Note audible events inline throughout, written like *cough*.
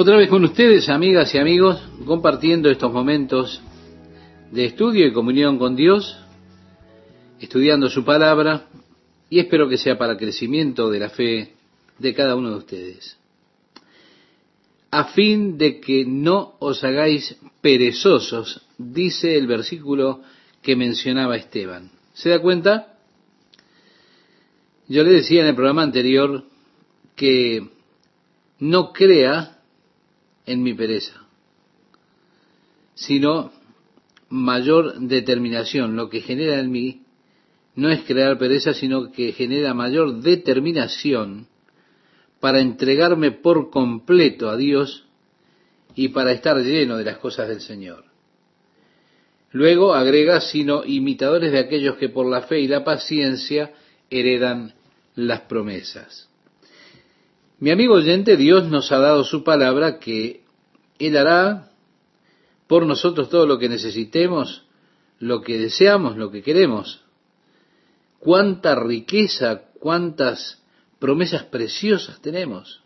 Otra vez con ustedes, amigas y amigos, compartiendo estos momentos de estudio y comunión con Dios, estudiando su palabra, y espero que sea para crecimiento de la fe de cada uno de ustedes. A fin de que no os hagáis perezosos, dice el versículo que mencionaba Esteban. ¿Se da cuenta? Yo le decía en el programa anterior que no crea en mi pereza, sino mayor determinación. Lo que genera en mí no es crear pereza, sino que genera mayor determinación para entregarme por completo a Dios y para estar lleno de las cosas del Señor. Luego agrega, sino imitadores de aquellos que por la fe y la paciencia heredan las promesas. Mi amigo oyente, Dios nos ha dado su palabra que Él hará por nosotros todo lo que necesitemos, lo que deseamos, lo que queremos. Cuánta riqueza, cuántas promesas preciosas tenemos.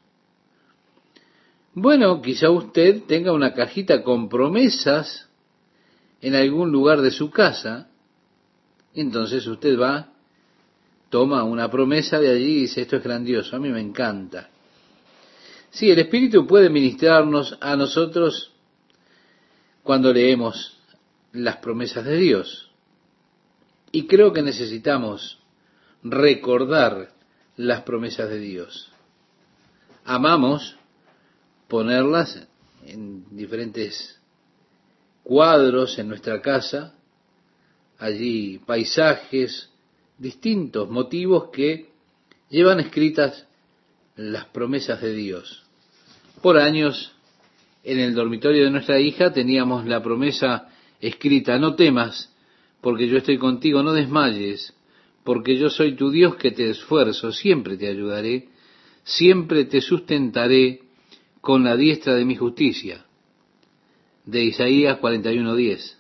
Bueno, quizá usted tenga una cajita con promesas en algún lugar de su casa, entonces usted va, toma una promesa de allí y dice, esto es grandioso, a mí me encanta. Sí, el Espíritu puede ministrarnos a nosotros cuando leemos las promesas de Dios. Y creo que necesitamos recordar las promesas de Dios. Amamos ponerlas en diferentes cuadros en nuestra casa, allí paisajes, distintos motivos que llevan escritas las promesas de Dios. Por años, en el dormitorio de nuestra hija teníamos la promesa escrita, no temas, porque yo estoy contigo, no desmayes, porque yo soy tu Dios que te esfuerzo, siempre te ayudaré, siempre te sustentaré con la diestra de mi justicia. De Isaías 41:10.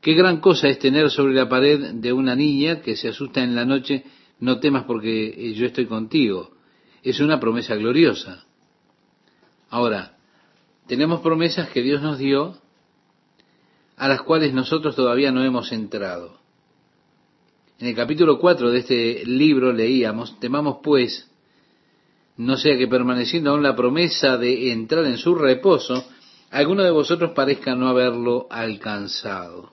Qué gran cosa es tener sobre la pared de una niña que se asusta en la noche, no temas porque yo estoy contigo. Es una promesa gloriosa. Ahora, tenemos promesas que Dios nos dio a las cuales nosotros todavía no hemos entrado. En el capítulo 4 de este libro leíamos, temamos pues, no sea que permaneciendo aún la promesa de entrar en su reposo, alguno de vosotros parezca no haberlo alcanzado.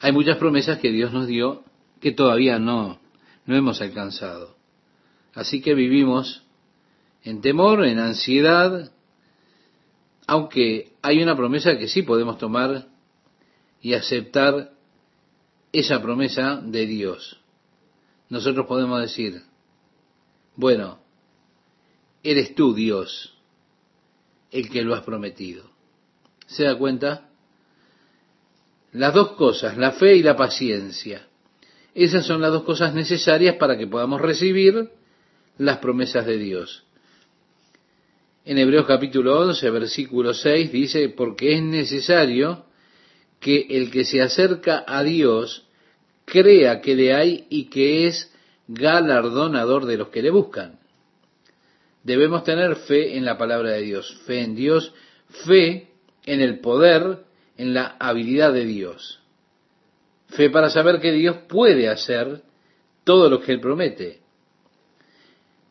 Hay muchas promesas que Dios nos dio que todavía no, no hemos alcanzado. Así que vivimos en temor, en ansiedad, aunque hay una promesa que sí podemos tomar y aceptar esa promesa de Dios. Nosotros podemos decir, bueno, eres tú Dios el que lo has prometido. ¿Se da cuenta? Las dos cosas, la fe y la paciencia. Esas son las dos cosas necesarias para que podamos recibir las promesas de Dios. En Hebreos capítulo 11, versículo 6 dice, porque es necesario que el que se acerca a Dios crea que le hay y que es galardonador de los que le buscan. Debemos tener fe en la palabra de Dios, fe en Dios, fe en el poder, en la habilidad de Dios. Fe para saber que Dios puede hacer todo lo que Él promete.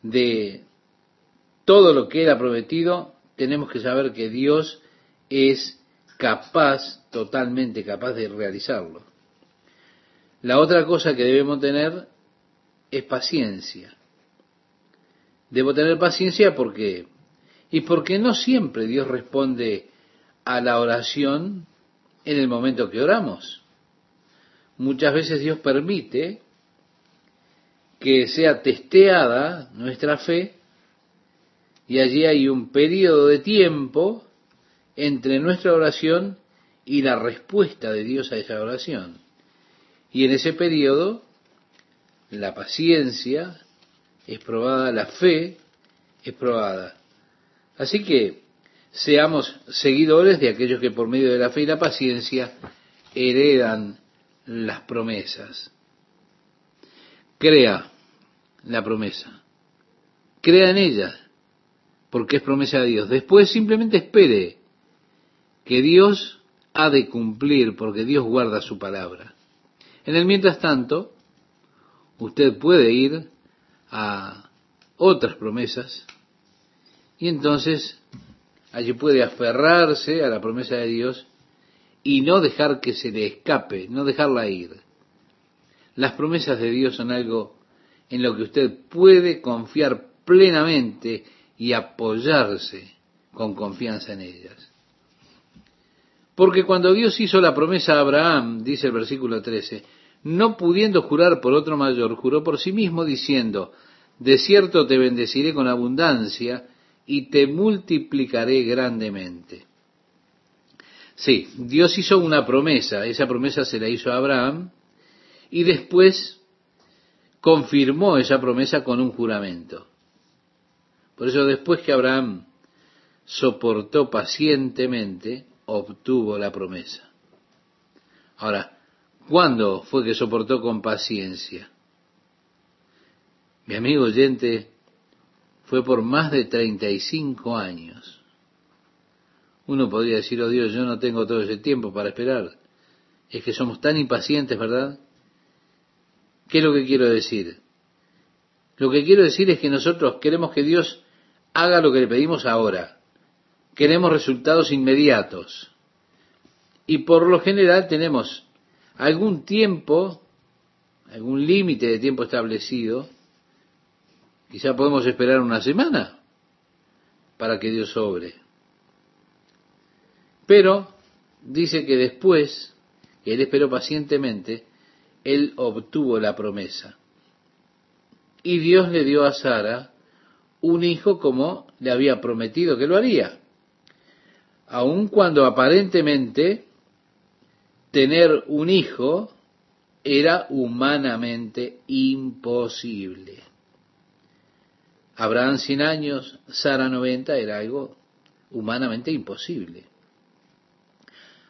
De todo lo que Él ha prometido, tenemos que saber que Dios es capaz, totalmente capaz de realizarlo. La otra cosa que debemos tener es paciencia. Debo tener paciencia porque, y porque no siempre Dios responde a la oración en el momento que oramos. Muchas veces Dios permite que sea testeada nuestra fe y allí hay un periodo de tiempo entre nuestra oración y la respuesta de Dios a esa oración. Y en ese periodo, la paciencia es probada, la fe es probada. Así que seamos seguidores de aquellos que por medio de la fe y la paciencia heredan las promesas. Crea la promesa. Crea en ella porque es promesa de Dios. Después simplemente espere que Dios ha de cumplir, porque Dios guarda su palabra. En el mientras tanto, usted puede ir a otras promesas y entonces allí puede aferrarse a la promesa de Dios y no dejar que se le escape, no dejarla ir. Las promesas de Dios son algo en lo que usted puede confiar plenamente y apoyarse con confianza en ellas. Porque cuando Dios hizo la promesa a Abraham, dice el versículo 13, no pudiendo jurar por otro mayor, juró por sí mismo diciendo, de cierto te bendeciré con abundancia y te multiplicaré grandemente. Sí, Dios hizo una promesa, esa promesa se la hizo a Abraham y después confirmó esa promesa con un juramento. Por eso después que Abraham soportó pacientemente, obtuvo la promesa. Ahora, ¿cuándo fue que soportó con paciencia? Mi amigo oyente, fue por más de 35 años. Uno podría decir, oh Dios, yo no tengo todo ese tiempo para esperar. Es que somos tan impacientes, ¿verdad? ¿Qué es lo que quiero decir? Lo que quiero decir es que nosotros queremos que Dios haga lo que le pedimos ahora. Queremos resultados inmediatos. Y por lo general tenemos algún tiempo, algún límite de tiempo establecido. Quizá podemos esperar una semana para que Dios obre. Pero dice que después, que él esperó pacientemente, él obtuvo la promesa. Y Dios le dio a Sara un hijo como le había prometido que lo haría. Aun cuando aparentemente tener un hijo era humanamente imposible. Abraham 100 años, Sara 90 era algo humanamente imposible.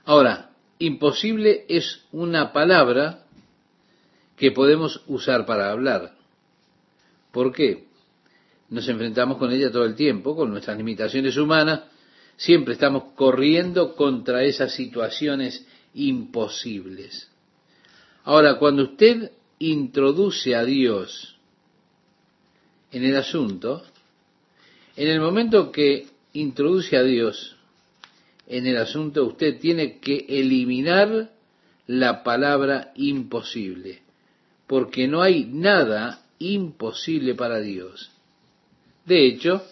Ahora, imposible es una palabra que podemos usar para hablar. ¿Por qué? Nos enfrentamos con ella todo el tiempo, con nuestras limitaciones humanas, siempre estamos corriendo contra esas situaciones imposibles. Ahora, cuando usted introduce a Dios en el asunto, en el momento que introduce a Dios en el asunto, usted tiene que eliminar la palabra imposible porque no hay nada imposible para Dios. De hecho,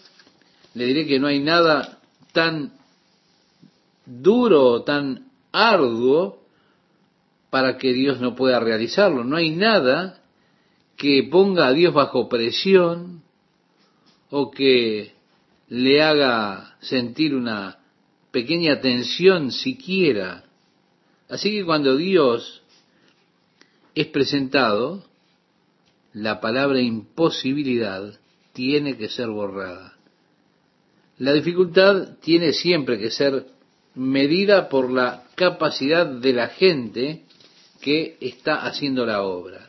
le diré que no hay nada tan duro o tan arduo para que Dios no pueda realizarlo. No hay nada que ponga a Dios bajo presión o que le haga sentir una pequeña tensión siquiera. Así que cuando Dios es presentado, la palabra imposibilidad tiene que ser borrada. La dificultad tiene siempre que ser medida por la capacidad de la gente que está haciendo la obra.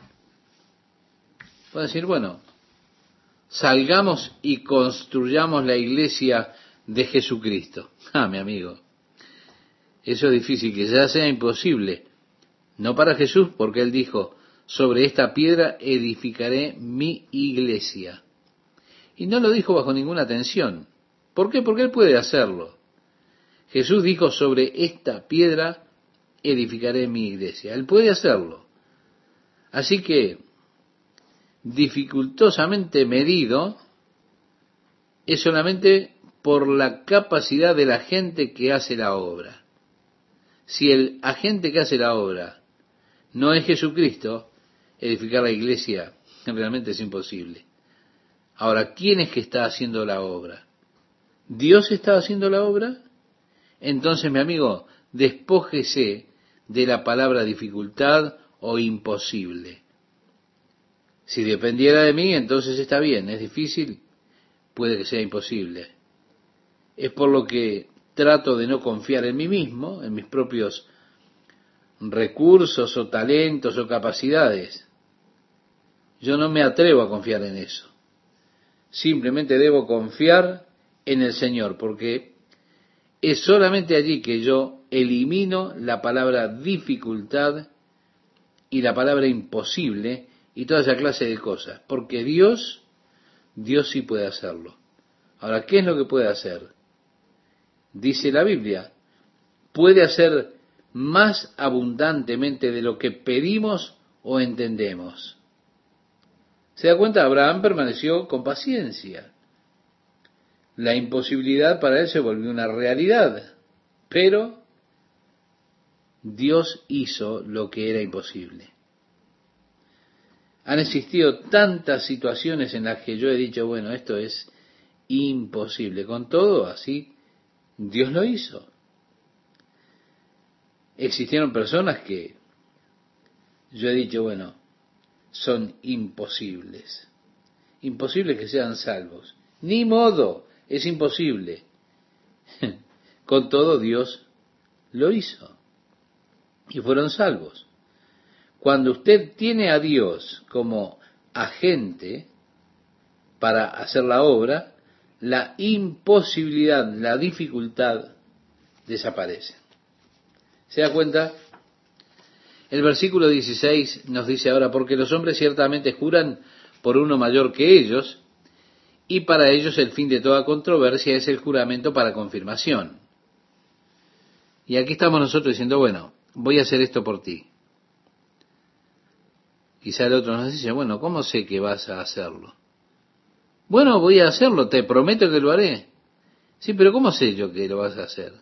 Puede decir, bueno, salgamos y construyamos la iglesia de Jesucristo. *laughs* Ah, mi amigo, eso es difícil, que ya sea imposible. No para Jesús, porque él dijo, sobre esta piedra edificaré mi iglesia. Y no lo dijo bajo ninguna tensión. ¿Por qué? Porque él puede hacerlo. Jesús dijo, sobre esta piedra edificaré mi iglesia. Él puede hacerlo. Así que, dificultosamente medido, es solamente por la capacidad de la gente que hace la obra. Si el agente que hace la obra no es Jesucristo, edificar la iglesia realmente es imposible. Ahora, ¿quién es que está haciendo la obra? ¿Dios está haciendo la obra? Entonces, mi amigo, despójese de la palabra dificultad o imposible. Si dependiera de mí, entonces está bien. Es difícil, puede que sea imposible. Es por lo que trato de no confiar en mí mismo, en mis propios recursos o talentos o capacidades. Yo no me atrevo a confiar en eso. Simplemente debo confiar en el Señor, porque es solamente allí que yo elimino la palabra dificultad y la palabra imposible y toda esa clase de cosas, porque Dios, Dios sí puede hacerlo. Ahora, ¿qué es lo que puede hacer? Dice la Biblia, puede hacer más abundantemente de lo que pedimos o entendemos. ¿Se da cuenta? Abraham permaneció con paciencia. La imposibilidad para él se volvió una realidad, pero Dios hizo lo que era imposible. Han existido tantas situaciones en las que yo he dicho, bueno, esto es imposible. Con todo, así, Dios lo hizo. Existieron personas que yo he dicho, bueno, son imposibles. Imposible que sean salvos. Ni modo, es imposible. *laughs* Con todo Dios lo hizo. Y fueron salvos. Cuando usted tiene a Dios como agente para hacer la obra, la imposibilidad, la dificultad desaparece. ¿Se da cuenta? El versículo 16 nos dice ahora, porque los hombres ciertamente juran por uno mayor que ellos, y para ellos el fin de toda controversia es el juramento para confirmación. Y aquí estamos nosotros diciendo, bueno, voy a hacer esto por ti. Quizá el otro nos dice, bueno, ¿cómo sé que vas a hacerlo? Bueno, voy a hacerlo, te prometo que lo haré. Sí, pero ¿cómo sé yo que lo vas a hacer?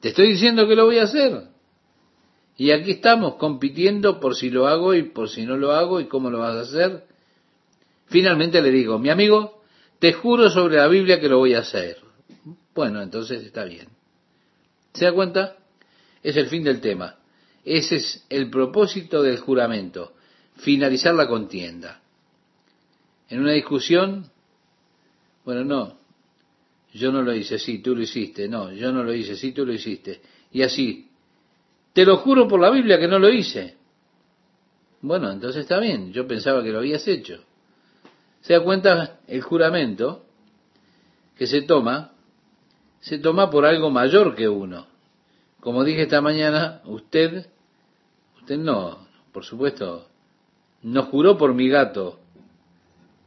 Te estoy diciendo que lo voy a hacer. Y aquí estamos compitiendo por si lo hago y por si no lo hago y cómo lo vas a hacer. Finalmente le digo, mi amigo, te juro sobre la Biblia que lo voy a hacer. Bueno, entonces está bien. ¿Se da cuenta? Es el fin del tema. Ese es el propósito del juramento, finalizar la contienda. En una discusión, bueno, no, yo no lo hice, sí, tú lo hiciste, no, yo no lo hice, sí, tú lo hiciste. Y así, te lo juro por la Biblia que no lo hice. Bueno, entonces está bien, yo pensaba que lo habías hecho. Se da cuenta el juramento que se toma, se toma por algo mayor que uno. Como dije esta mañana, usted, usted no, por supuesto, no juró por mi gato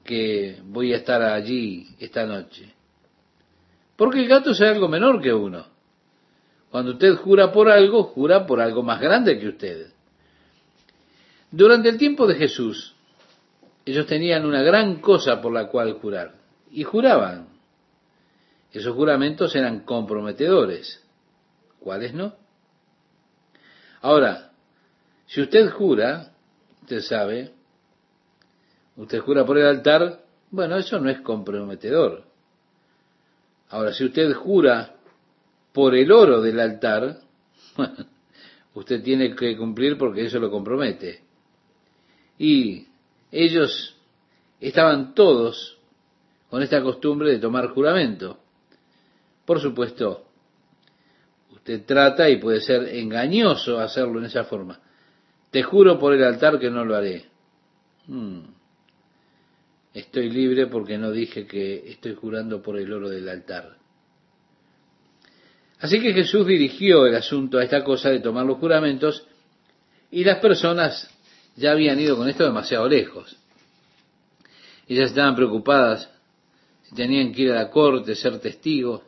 que voy a estar allí esta noche. Porque el gato es algo menor que uno. Cuando usted jura por algo, jura por algo más grande que usted. Durante el tiempo de Jesús, ellos tenían una gran cosa por la cual jurar. Y juraban. Esos juramentos eran comprometedores. ¿Cuáles no? Ahora, si usted jura, usted sabe, usted jura por el altar, bueno, eso no es comprometedor. Ahora, si usted jura por el oro del altar, *laughs* usted tiene que cumplir porque eso lo compromete. Y ellos estaban todos con esta costumbre de tomar juramento. Por supuesto, usted trata y puede ser engañoso hacerlo en esa forma. Te juro por el altar que no lo haré. Hmm estoy libre porque no dije que estoy jurando por el oro del altar. Así que Jesús dirigió el asunto a esta cosa de tomar los juramentos y las personas ya habían ido con esto demasiado lejos. Ellas estaban preocupadas si tenían que ir a la corte, ser testigos.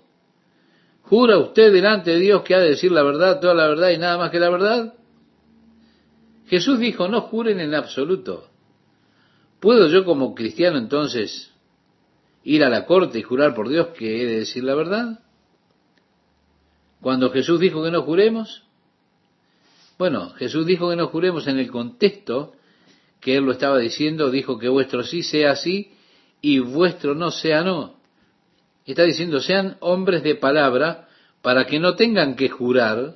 ¿Jura usted delante de Dios que ha de decir la verdad, toda la verdad y nada más que la verdad? Jesús dijo, no juren en absoluto. ¿Puedo yo como cristiano entonces ir a la corte y jurar por Dios que he de decir la verdad? Cuando Jesús dijo que no juremos, bueno, Jesús dijo que no juremos en el contexto que Él lo estaba diciendo, dijo que vuestro sí sea sí y vuestro no sea no. Está diciendo, sean hombres de palabra para que no tengan que jurar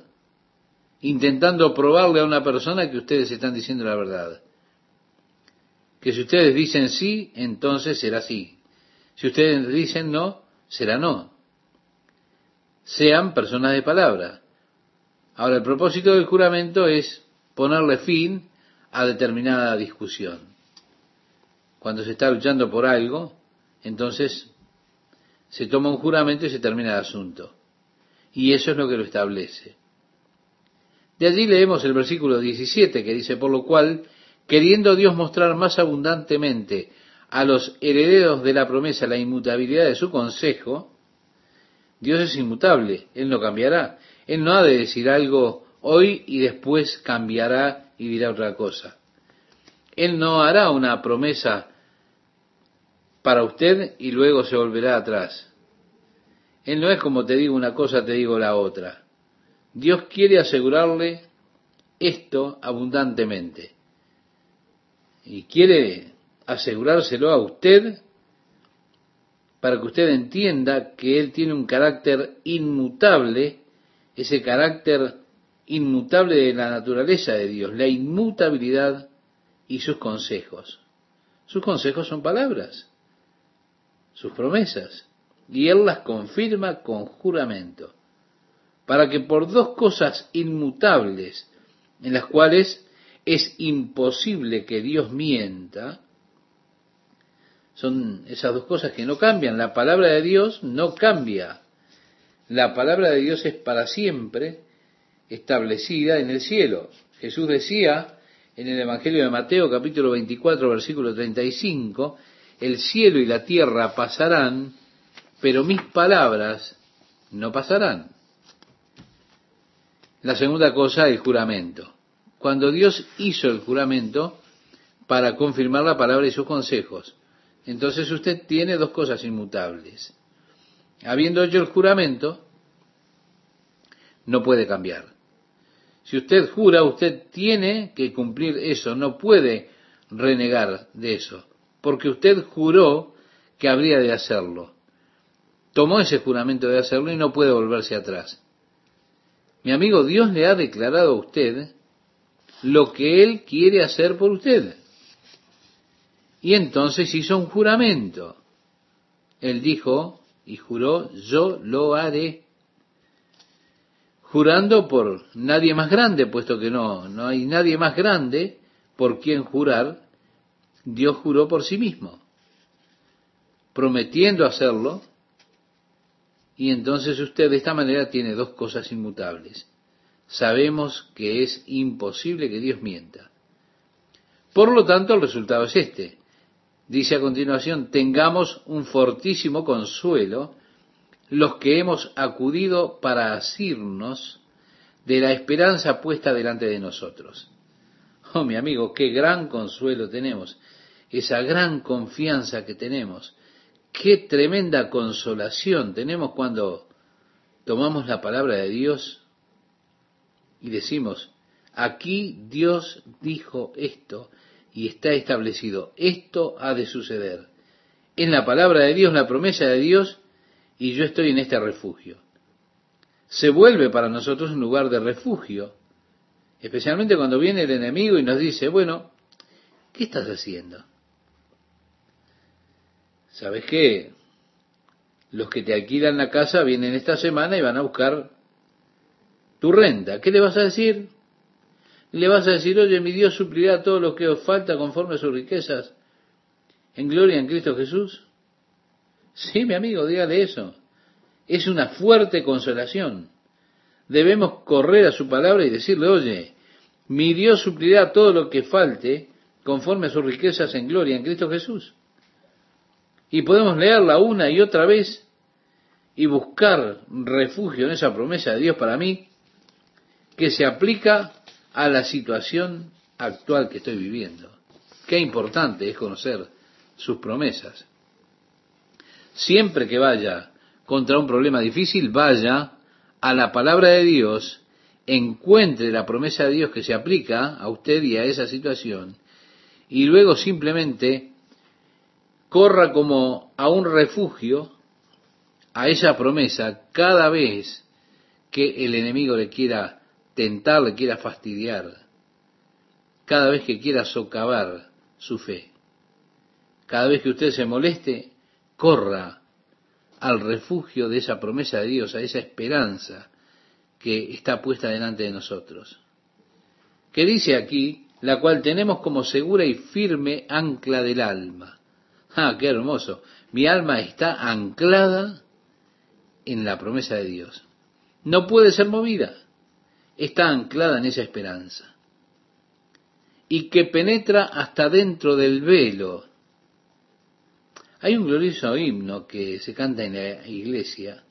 intentando probarle a una persona que ustedes están diciendo la verdad que si ustedes dicen sí, entonces será sí. Si ustedes dicen no, será no. Sean personas de palabra. Ahora, el propósito del juramento es ponerle fin a determinada discusión. Cuando se está luchando por algo, entonces se toma un juramento y se termina el asunto. Y eso es lo que lo establece. De allí leemos el versículo 17 que dice, por lo cual, queriendo Dios mostrar más abundantemente a los herederos de la promesa la inmutabilidad de su consejo, Dios es inmutable, Él no cambiará. Él no ha de decir algo hoy y después cambiará y dirá otra cosa. Él no hará una promesa para usted y luego se volverá atrás. Él no es como te digo una cosa, te digo la otra. Dios quiere asegurarle esto abundantemente. Y quiere asegurárselo a usted para que usted entienda que Él tiene un carácter inmutable, ese carácter inmutable de la naturaleza de Dios, la inmutabilidad y sus consejos. Sus consejos son palabras, sus promesas, y Él las confirma con juramento, para que por dos cosas inmutables, en las cuales es imposible que Dios mienta, son esas dos cosas que no cambian. La palabra de Dios no cambia. La palabra de Dios es para siempre establecida en el cielo. Jesús decía en el Evangelio de Mateo capítulo 24 versículo 35, el cielo y la tierra pasarán, pero mis palabras no pasarán. La segunda cosa, el juramento. Cuando Dios hizo el juramento para confirmar la palabra y sus consejos, entonces usted tiene dos cosas inmutables. Habiendo hecho el juramento, no puede cambiar. Si usted jura, usted tiene que cumplir eso, no puede renegar de eso, porque usted juró que habría de hacerlo. Tomó ese juramento de hacerlo y no puede volverse atrás. Mi amigo, Dios le ha declarado a usted lo que Él quiere hacer por usted. Y entonces hizo un juramento. Él dijo y juró, yo lo haré. Jurando por nadie más grande, puesto que no, no hay nadie más grande por quien jurar, Dios juró por sí mismo, prometiendo hacerlo, y entonces usted de esta manera tiene dos cosas inmutables. Sabemos que es imposible que Dios mienta. Por lo tanto, el resultado es este. Dice a continuación, tengamos un fortísimo consuelo los que hemos acudido para asirnos de la esperanza puesta delante de nosotros. Oh, mi amigo, qué gran consuelo tenemos, esa gran confianza que tenemos, qué tremenda consolación tenemos cuando tomamos la palabra de Dios y decimos, aquí Dios dijo esto y está establecido. Esto ha de suceder. En la palabra de Dios, la promesa de Dios, y yo estoy en este refugio. Se vuelve para nosotros un lugar de refugio, especialmente cuando viene el enemigo y nos dice, bueno, ¿qué estás haciendo? ¿Sabes qué? Los que te alquilan la casa vienen esta semana y van a buscar tu renta. ¿Qué le vas a decir? Le vas a decir, oye, mi Dios suplirá todo lo que os falta conforme a sus riquezas en gloria en Cristo Jesús. Sí, mi amigo, dígale eso. Es una fuerte consolación. Debemos correr a su palabra y decirle, oye, mi Dios suplirá todo lo que falte conforme a sus riquezas en gloria en Cristo Jesús. Y podemos leerla una y otra vez y buscar refugio en esa promesa de Dios para mí, que se aplica a la situación actual que estoy viviendo. Qué importante es conocer sus promesas. Siempre que vaya contra un problema difícil, vaya a la palabra de Dios, encuentre la promesa de Dios que se aplica a usted y a esa situación, y luego simplemente corra como a un refugio a esa promesa cada vez que el enemigo le quiera tentar, le quiera fastidiar, cada vez que quiera socavar su fe. Cada vez que usted se moleste, corra al refugio de esa promesa de Dios, a esa esperanza que está puesta delante de nosotros. Que dice aquí, la cual tenemos como segura y firme ancla del alma. Ah, qué hermoso. Mi alma está anclada en la promesa de Dios. No puede ser movida. Está anclada en esa esperanza. Y que penetra hasta dentro del velo. Hay un glorioso himno que se canta en la iglesia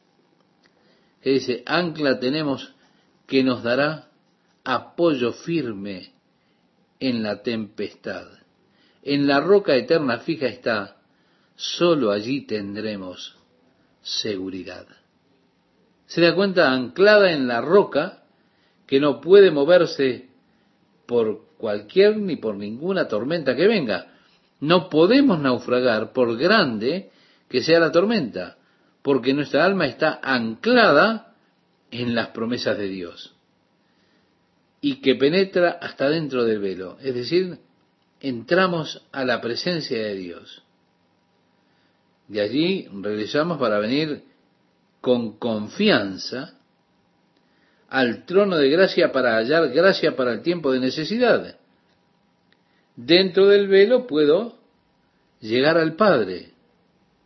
que dice, ancla tenemos que nos dará apoyo firme en la tempestad. En la roca eterna fija está, solo allí tendremos seguridad. Se da cuenta, anclada en la roca, que no puede moverse por cualquier ni por ninguna tormenta que venga. No podemos naufragar por grande que sea la tormenta, porque nuestra alma está anclada en las promesas de Dios y que penetra hasta dentro del velo, es decir, entramos a la presencia de Dios. De allí regresamos para venir con confianza al trono de gracia para hallar gracia para el tiempo de necesidad. Dentro del velo puedo llegar al Padre,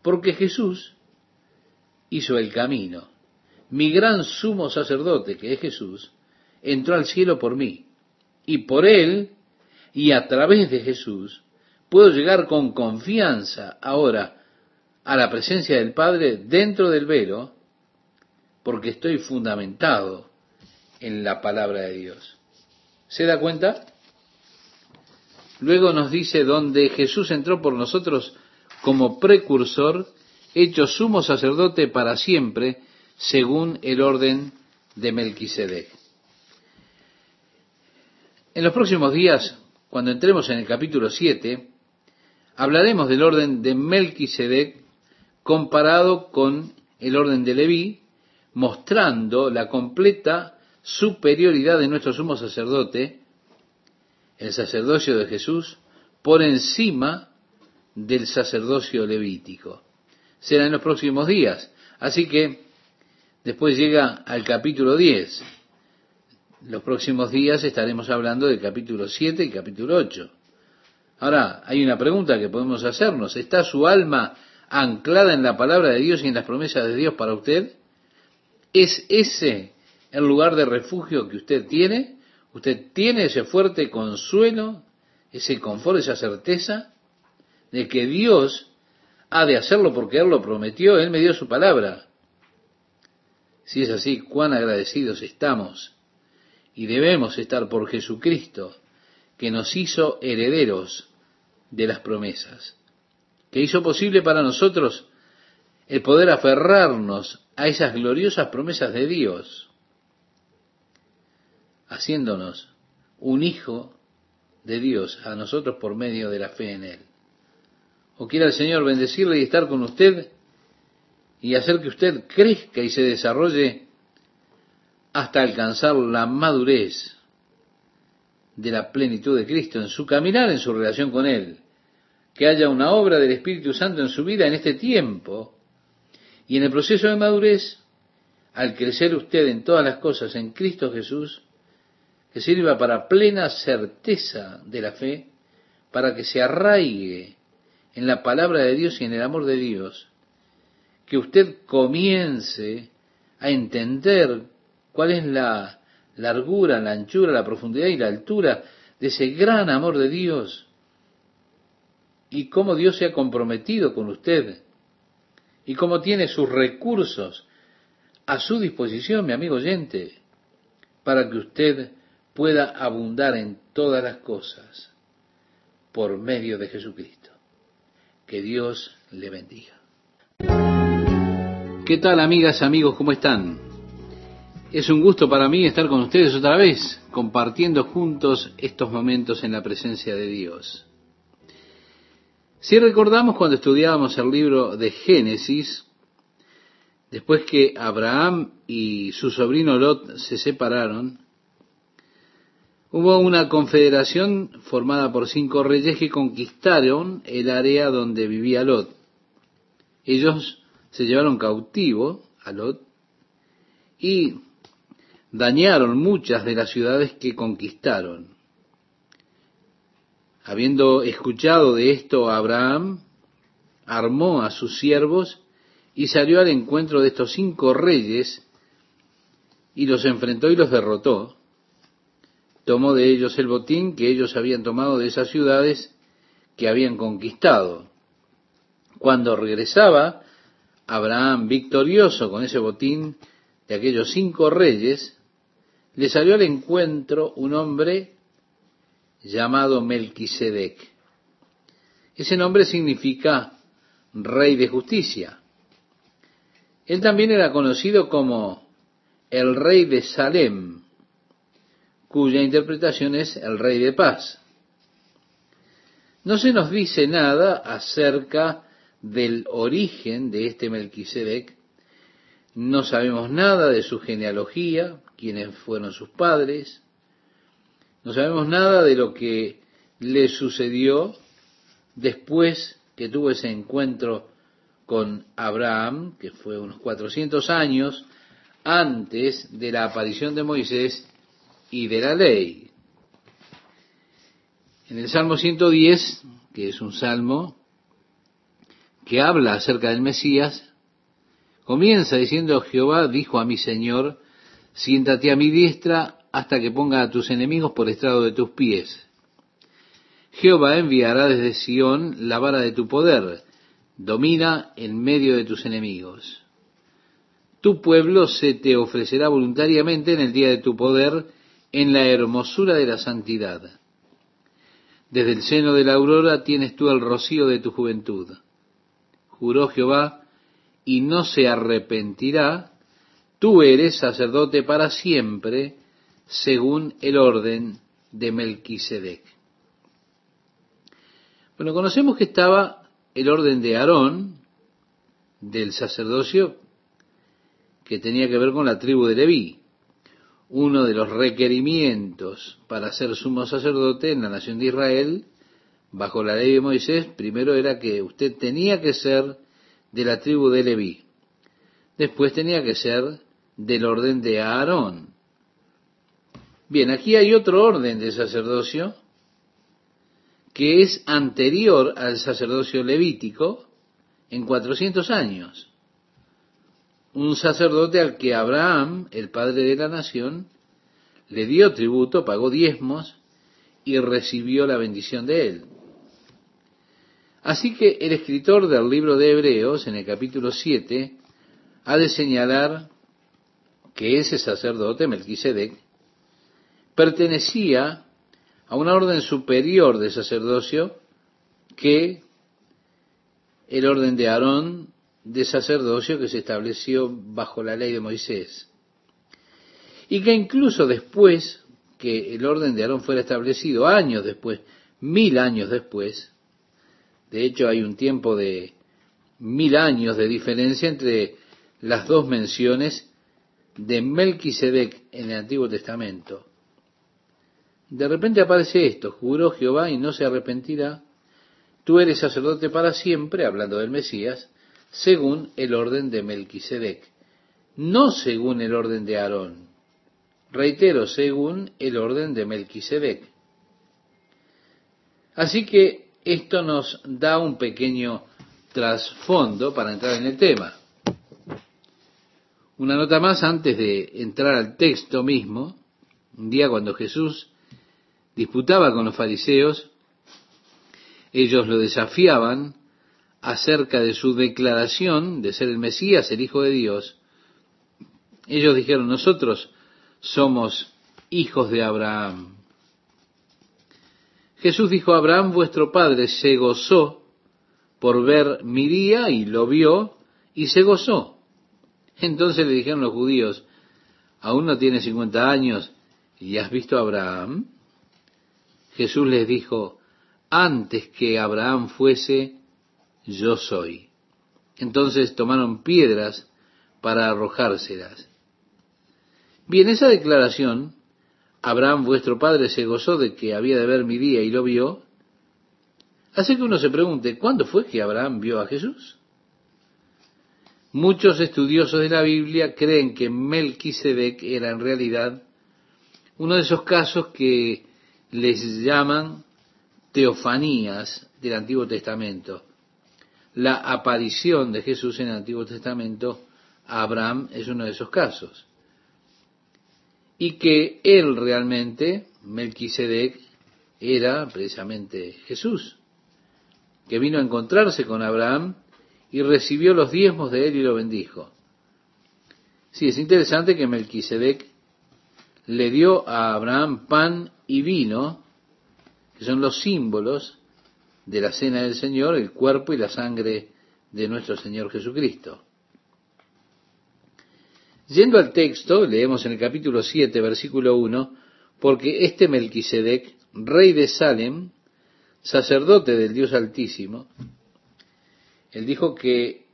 porque Jesús hizo el camino. Mi gran sumo sacerdote, que es Jesús, entró al cielo por mí. Y por él, y a través de Jesús, puedo llegar con confianza ahora a la presencia del Padre dentro del velo, porque estoy fundamentado en la palabra de Dios. ¿Se da cuenta? Luego nos dice donde Jesús entró por nosotros como precursor, hecho sumo sacerdote para siempre, según el orden de Melquisedec. En los próximos días, cuando entremos en el capítulo 7, hablaremos del orden de Melquisedec comparado con el orden de Leví, mostrando la completa superioridad de nuestro sumo sacerdote, el sacerdocio de Jesús, por encima del sacerdocio levítico. Será en los próximos días. Así que después llega al capítulo 10 los próximos días estaremos hablando del capítulo 7 y capítulo 8. Ahora, hay una pregunta que podemos hacernos. ¿Está su alma anclada en la palabra de Dios y en las promesas de Dios para usted? ¿Es ese el lugar de refugio que usted tiene? ¿Usted tiene ese fuerte consuelo, ese confort, esa certeza de que Dios ha de hacerlo porque Él lo prometió? Él me dio su palabra. Si es así, cuán agradecidos estamos y debemos estar por Jesucristo, que nos hizo herederos de las promesas, que hizo posible para nosotros el poder aferrarnos a esas gloriosas promesas de Dios, haciéndonos un hijo de Dios a nosotros por medio de la fe en Él. O quiera el Señor bendecirle y estar con usted y hacer que usted crezca y se desarrolle hasta alcanzar la madurez de la plenitud de Cristo en su caminar, en su relación con Él. Que haya una obra del Espíritu Santo en su vida en este tiempo y en el proceso de madurez, al crecer usted en todas las cosas en Cristo Jesús, que sirva para plena certeza de la fe, para que se arraigue en la palabra de Dios y en el amor de Dios, que usted comience a entender cuál es la largura, la anchura, la profundidad y la altura de ese gran amor de Dios y cómo Dios se ha comprometido con usted y cómo tiene sus recursos a su disposición, mi amigo oyente, para que usted pueda abundar en todas las cosas por medio de Jesucristo. Que Dios le bendiga. ¿Qué tal amigas, amigos? ¿Cómo están? Es un gusto para mí estar con ustedes otra vez, compartiendo juntos estos momentos en la presencia de Dios. Si recordamos cuando estudiábamos el libro de Génesis, después que Abraham y su sobrino Lot se separaron, hubo una confederación formada por cinco reyes que conquistaron el área donde vivía Lot. Ellos se llevaron cautivo a Lot y dañaron muchas de las ciudades que conquistaron. Habiendo escuchado de esto Abraham, armó a sus siervos y salió al encuentro de estos cinco reyes y los enfrentó y los derrotó. Tomó de ellos el botín que ellos habían tomado de esas ciudades que habían conquistado. Cuando regresaba Abraham victorioso con ese botín de aquellos cinco reyes, le salió al encuentro un hombre llamado Melquisedec. Ese nombre significa rey de justicia. Él también era conocido como el rey de Salem, cuya interpretación es el rey de paz. No se nos dice nada acerca del origen de este Melquisedec, no sabemos nada de su genealogía, quiénes fueron sus padres, no sabemos nada de lo que le sucedió después que tuvo ese encuentro con Abraham, que fue unos 400 años antes de la aparición de Moisés y de la ley. En el Salmo 110, que es un salmo que habla acerca del Mesías, comienza diciendo, Jehová dijo a mi Señor, siéntate a mi diestra hasta que ponga a tus enemigos por estrado de tus pies. Jehová enviará desde Sión la vara de tu poder, domina en medio de tus enemigos. Tu pueblo se te ofrecerá voluntariamente en el día de tu poder, en la hermosura de la santidad. Desde el seno de la aurora tienes tú el rocío de tu juventud. Juró Jehová, y no se arrepentirá, tú eres sacerdote para siempre, según el orden de Melquisedec. Bueno, conocemos que estaba el orden de Aarón, del sacerdocio, que tenía que ver con la tribu de Leví. Uno de los requerimientos para ser sumo sacerdote en la nación de Israel, bajo la ley de Moisés, primero era que usted tenía que ser de la tribu de Leví. Después tenía que ser del orden de Aarón. Bien, aquí hay otro orden de sacerdocio que es anterior al sacerdocio levítico en 400 años. Un sacerdote al que Abraham, el padre de la nación, le dio tributo, pagó diezmos y recibió la bendición de él. Así que el escritor del libro de Hebreos, en el capítulo 7, ha de señalar que ese sacerdote, Melquisedec, pertenecía a una orden superior de sacerdocio que el orden de Aarón de sacerdocio que se estableció bajo la ley de Moisés. Y que incluso después que el orden de Aarón fuera establecido, años después, mil años después, de hecho hay un tiempo de mil años de diferencia entre las dos menciones de Melquisedec en el Antiguo Testamento. De repente aparece esto, juró Jehová y no se arrepentirá, tú eres sacerdote para siempre, hablando del Mesías, según el orden de Melquisedec, no según el orden de Aarón. Reitero, según el orden de Melquisedec. Así que esto nos da un pequeño trasfondo para entrar en el tema. Una nota más antes de entrar al texto mismo. Un día cuando Jesús disputaba con los fariseos, ellos lo desafiaban acerca de su declaración de ser el Mesías, el Hijo de Dios. Ellos dijeron, nosotros somos hijos de Abraham. Jesús dijo, Abraham vuestro padre se gozó por ver mi día y lo vio y se gozó. Entonces le dijeron los judíos, aún no tiene 50 años y has visto a Abraham. Jesús les dijo, antes que Abraham fuese, yo soy. Entonces tomaron piedras para arrojárselas. Bien, esa declaración, Abraham vuestro padre se gozó de que había de ver mi día y lo vio, hace que uno se pregunte, ¿cuándo fue que Abraham vio a Jesús? Muchos estudiosos de la Biblia creen que Melquisedec era en realidad uno de esos casos que les llaman teofanías del Antiguo Testamento. La aparición de Jesús en el Antiguo Testamento a Abraham es uno de esos casos. Y que él realmente, Melquisedec, era precisamente Jesús, que vino a encontrarse con Abraham y recibió los diezmos de él y lo bendijo. Sí, es interesante que Melquisedec le dio a Abraham pan y vino, que son los símbolos de la cena del Señor, el cuerpo y la sangre de nuestro Señor Jesucristo. Yendo al texto, leemos en el capítulo 7, versículo 1, porque este Melquisedec, rey de Salem, sacerdote del Dios Altísimo, él dijo que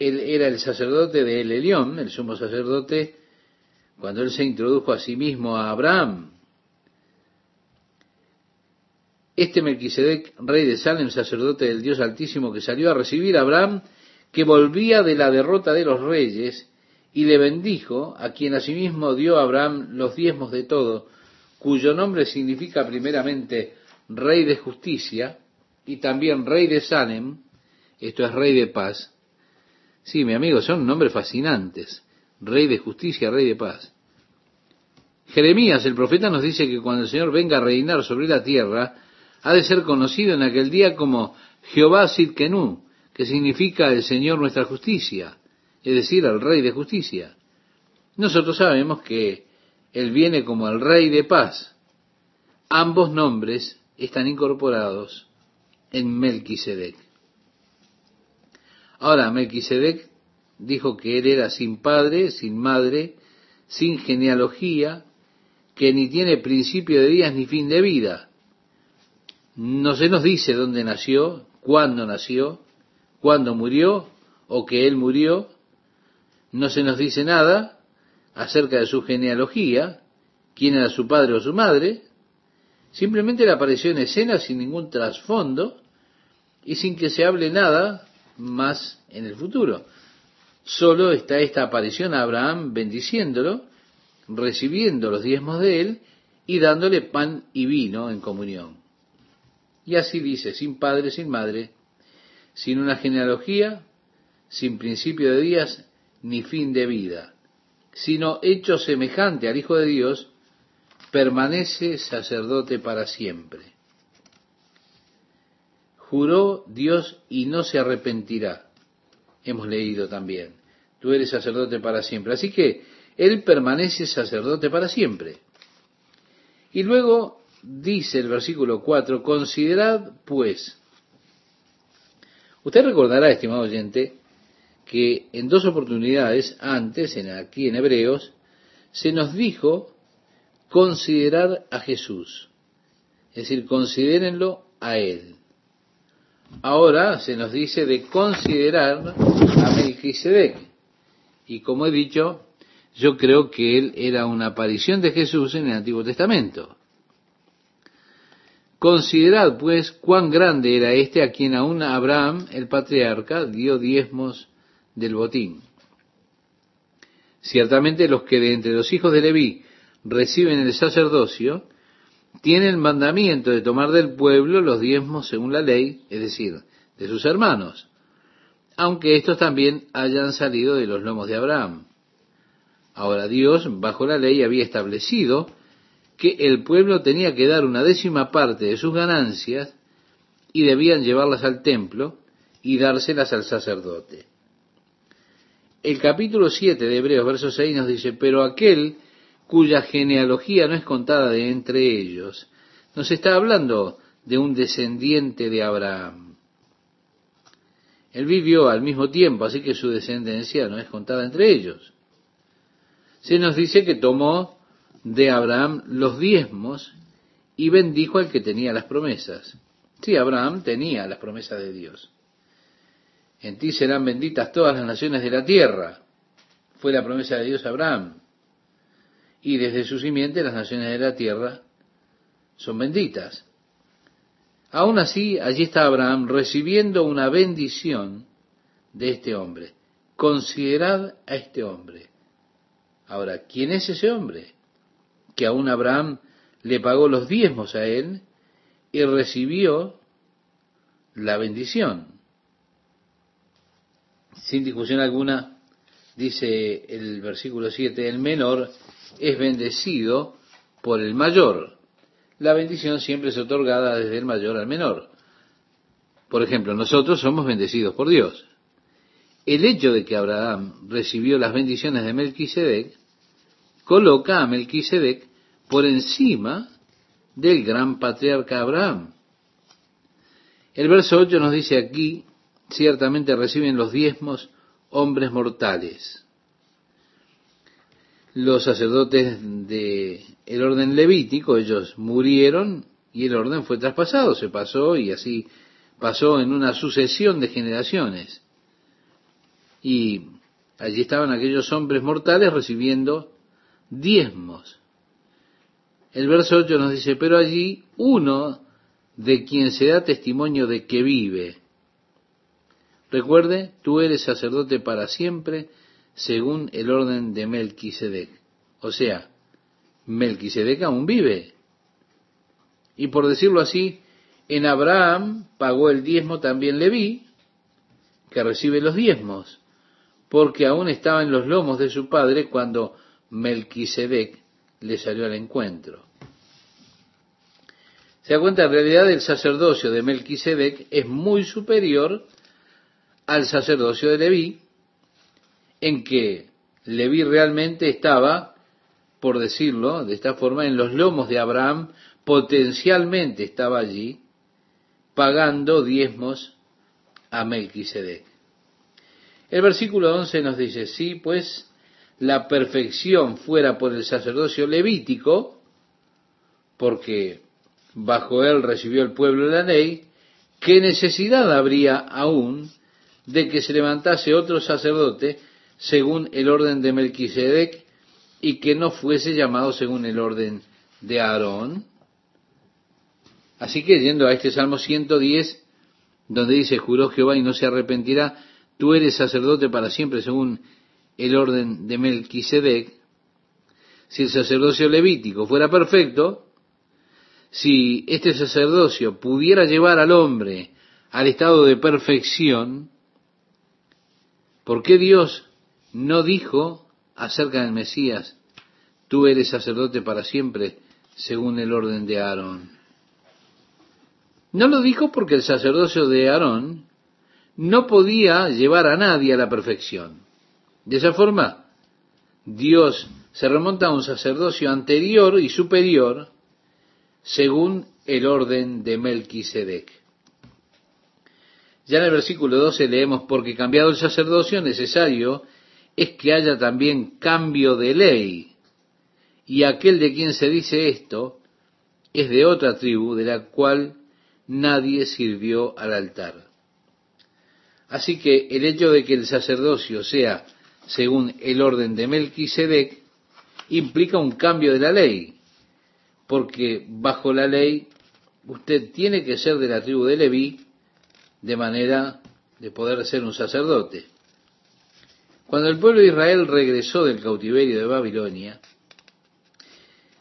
él era el sacerdote de El Elión, el sumo sacerdote, cuando él se introdujo a sí mismo a Abraham. Este Melquisedec, rey de Salem, sacerdote del Dios Altísimo, que salió a recibir a Abraham, que volvía de la derrota de los reyes, y le bendijo, a quien asimismo dio a Abraham los diezmos de todo, cuyo nombre significa primeramente rey de justicia, y también rey de Salem, esto es rey de paz. Sí, mi amigo, son nombres fascinantes. Rey de justicia, rey de paz. Jeremías, el profeta, nos dice que cuando el Señor venga a reinar sobre la tierra, ha de ser conocido en aquel día como Jehová Sidkenu, que significa el Señor nuestra justicia, es decir, el Rey de justicia. Nosotros sabemos que Él viene como el Rey de paz. Ambos nombres están incorporados en Melquisedec. Ahora, Melquisedec dijo que él era sin padre, sin madre, sin genealogía, que ni tiene principio de días ni fin de vida. No se nos dice dónde nació, cuándo nació, cuándo murió o que él murió. No se nos dice nada acerca de su genealogía, quién era su padre o su madre. Simplemente le apareció en escena sin ningún trasfondo y sin que se hable nada más en el futuro. Solo está esta aparición a Abraham bendiciéndolo, recibiendo los diezmos de él y dándole pan y vino en comunión. Y así dice, sin padre, sin madre, sin una genealogía, sin principio de días, ni fin de vida, sino hecho semejante al Hijo de Dios, permanece sacerdote para siempre juró Dios y no se arrepentirá. Hemos leído también. Tú eres sacerdote para siempre. Así que Él permanece sacerdote para siempre. Y luego dice el versículo 4, considerad pues. Usted recordará, estimado oyente, que en dos oportunidades antes, en, aquí en Hebreos, se nos dijo considerar a Jesús. Es decir, considérenlo a Él. Ahora se nos dice de considerar a Melquisedec. Y como he dicho, yo creo que él era una aparición de Jesús en el Antiguo Testamento. Considerad pues cuán grande era este a quien aún Abraham, el patriarca, dio diezmos del botín. Ciertamente los que de entre los hijos de Leví reciben el sacerdocio, tiene el mandamiento de tomar del pueblo los diezmos según la ley, es decir, de sus hermanos, aunque estos también hayan salido de los lomos de Abraham. Ahora Dios, bajo la ley, había establecido que el pueblo tenía que dar una décima parte de sus ganancias y debían llevarlas al templo y dárselas al sacerdote. El capítulo 7 de Hebreos, verso 6 nos dice, pero aquel cuya genealogía no es contada de entre ellos, nos está hablando de un descendiente de Abraham. Él vivió al mismo tiempo, así que su descendencia no es contada entre ellos. Se nos dice que tomó de Abraham los diezmos y bendijo al que tenía las promesas. Sí, Abraham tenía las promesas de Dios. En ti serán benditas todas las naciones de la tierra. Fue la promesa de Dios a Abraham y desde su simiente las naciones de la tierra son benditas. Aún así, allí está Abraham recibiendo una bendición de este hombre. Considerad a este hombre. Ahora, ¿quién es ese hombre? Que aún Abraham le pagó los diezmos a él y recibió la bendición. sin discusión alguna, dice el versículo 7, el menor es bendecido por el mayor. La bendición siempre es otorgada desde el mayor al menor. Por ejemplo, nosotros somos bendecidos por Dios. El hecho de que Abraham recibió las bendiciones de Melquisedec coloca a Melquisedec por encima del gran patriarca Abraham. El verso 8 nos dice aquí, ciertamente reciben los diezmos hombres mortales. Los sacerdotes de el orden levítico, ellos murieron y el orden fue traspasado, se pasó y así pasó en una sucesión de generaciones. Y allí estaban aquellos hombres mortales recibiendo diezmos. El verso 8 nos dice, pero allí uno de quien se da testimonio de que vive. Recuerde, tú eres sacerdote para siempre según el orden de Melquisedec. O sea, Melquisedec aún vive. Y por decirlo así, en Abraham pagó el diezmo también Leví, que recibe los diezmos, porque aún estaba en los lomos de su padre cuando Melquisedec le salió al encuentro. Se da cuenta, en realidad el sacerdocio de Melquisedec es muy superior al sacerdocio de Leví, en que Leví realmente estaba, por decirlo de esta forma, en los lomos de Abraham, potencialmente estaba allí, pagando diezmos a Melquisedec. El versículo 11 nos dice, sí, pues la perfección fuera por el sacerdocio levítico, porque bajo él recibió el pueblo la ley, ¿qué necesidad habría aún de que se levantase otro sacerdote según el orden de Melquisedec y que no fuese llamado según el orden de Aarón? Así que yendo a este Salmo 110, donde dice, juró Jehová y no se arrepentirá, tú eres sacerdote para siempre según el orden de Melquisedec, si el sacerdocio levítico fuera perfecto, si este sacerdocio pudiera llevar al hombre al estado de perfección, ¿por qué Dios no dijo acerca del Mesías, tú eres sacerdote para siempre según el orden de Aarón? No lo dijo porque el sacerdocio de Aarón no podía llevar a nadie a la perfección. De esa forma, Dios se remonta a un sacerdocio anterior y superior según el orden de Melquisedec. Ya en el versículo 12 leemos, porque cambiado el sacerdocio necesario es que haya también cambio de ley. Y aquel de quien se dice esto es de otra tribu de la cual nadie sirvió al altar. Así que el hecho de que el sacerdocio sea según el orden de Melquisedec implica un cambio de la ley porque bajo la ley usted tiene que ser de la tribu de Leví de manera de poder ser un sacerdote. Cuando el pueblo de Israel regresó del cautiverio de Babilonia,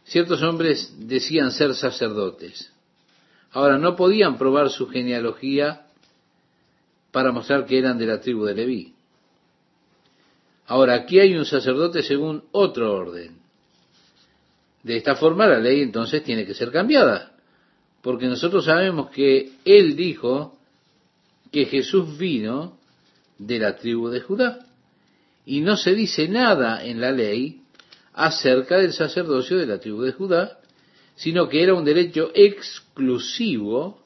ciertos hombres decían ser sacerdotes. Ahora no podían probar su genealogía para mostrar que eran de la tribu de Leví. Ahora aquí hay un sacerdote según otro orden. De esta forma la ley entonces tiene que ser cambiada, porque nosotros sabemos que Él dijo que Jesús vino de la tribu de Judá, y no se dice nada en la ley acerca del sacerdocio de la tribu de Judá, sino que era un derecho exclusivo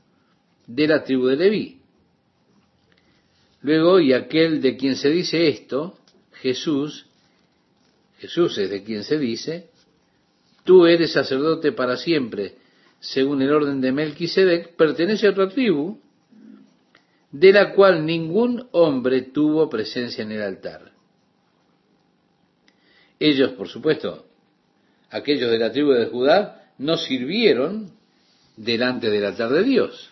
de la tribu de Leví. Luego, y aquel de quien se dice esto, Jesús, Jesús es de quien se dice, tú eres sacerdote para siempre, según el orden de Melquisedec, pertenece a otra tribu, de la cual ningún hombre tuvo presencia en el altar. Ellos, por supuesto, aquellos de la tribu de Judá, no sirvieron delante del altar de Dios.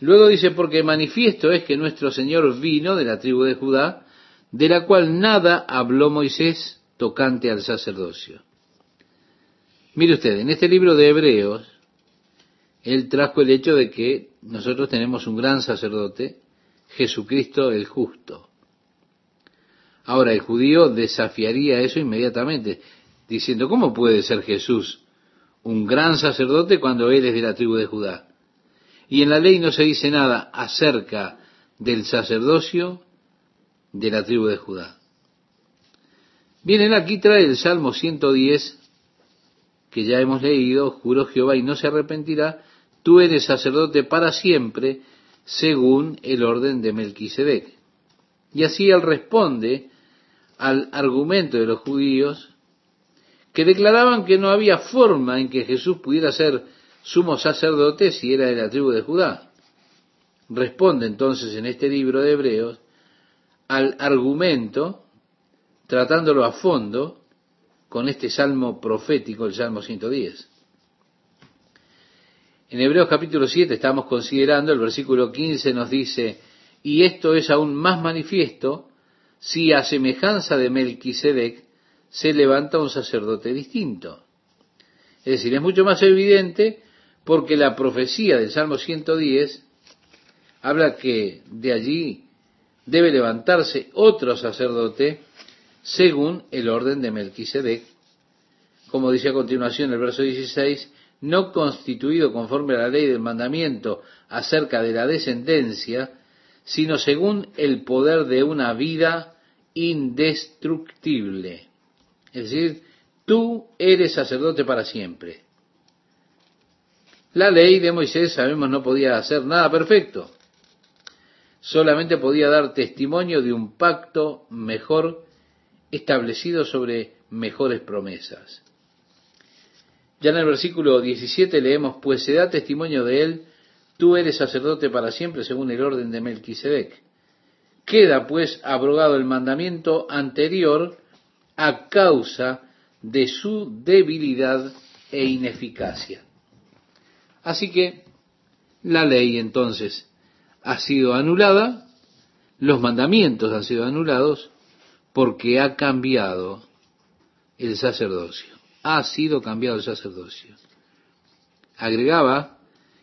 Luego dice, porque manifiesto es que nuestro Señor vino de la tribu de Judá, de la cual nada habló Moisés tocante al sacerdocio. Mire usted, en este libro de Hebreos, él trajo el hecho de que nosotros tenemos un gran sacerdote, Jesucristo el justo. Ahora el judío desafiaría eso inmediatamente, diciendo, ¿cómo puede ser Jesús un gran sacerdote cuando él es de la tribu de Judá? Y en la ley no se dice nada acerca del sacerdocio de la tribu de Judá. Bien, aquí trae el Salmo 110, que ya hemos leído, juró Jehová y no se arrepentirá, tú eres sacerdote para siempre, según el orden de Melquisedec. Y así él responde al argumento de los judíos que declaraban que no había forma en que Jesús pudiera ser sumo sacerdote si era de la tribu de Judá. Responde entonces en este libro de Hebreos al argumento, tratándolo a fondo, con este salmo profético, el Salmo 110. En Hebreos capítulo 7 estamos considerando, el versículo 15 nos dice, y esto es aún más manifiesto si a semejanza de Melquisedec se levanta un sacerdote distinto. Es decir, es mucho más evidente porque la profecía del Salmo 110 habla que de allí debe levantarse otro sacerdote según el orden de Melquisedec, como dice a continuación el verso 16, no constituido conforme a la ley del mandamiento acerca de la descendencia, sino según el poder de una vida indestructible. Es decir, tú eres sacerdote para siempre. La ley de Moisés, sabemos, no podía hacer nada perfecto. Solamente podía dar testimonio de un pacto mejor establecido sobre mejores promesas. Ya en el versículo 17 leemos, pues se da testimonio de él, tú eres sacerdote para siempre según el orden de Melquisedec. Queda pues abrogado el mandamiento anterior a causa de su debilidad e ineficacia. Así que la ley entonces ha sido anulada, los mandamientos han sido anulados porque ha cambiado el sacerdocio. Ha sido cambiado el sacerdocio. Agregaba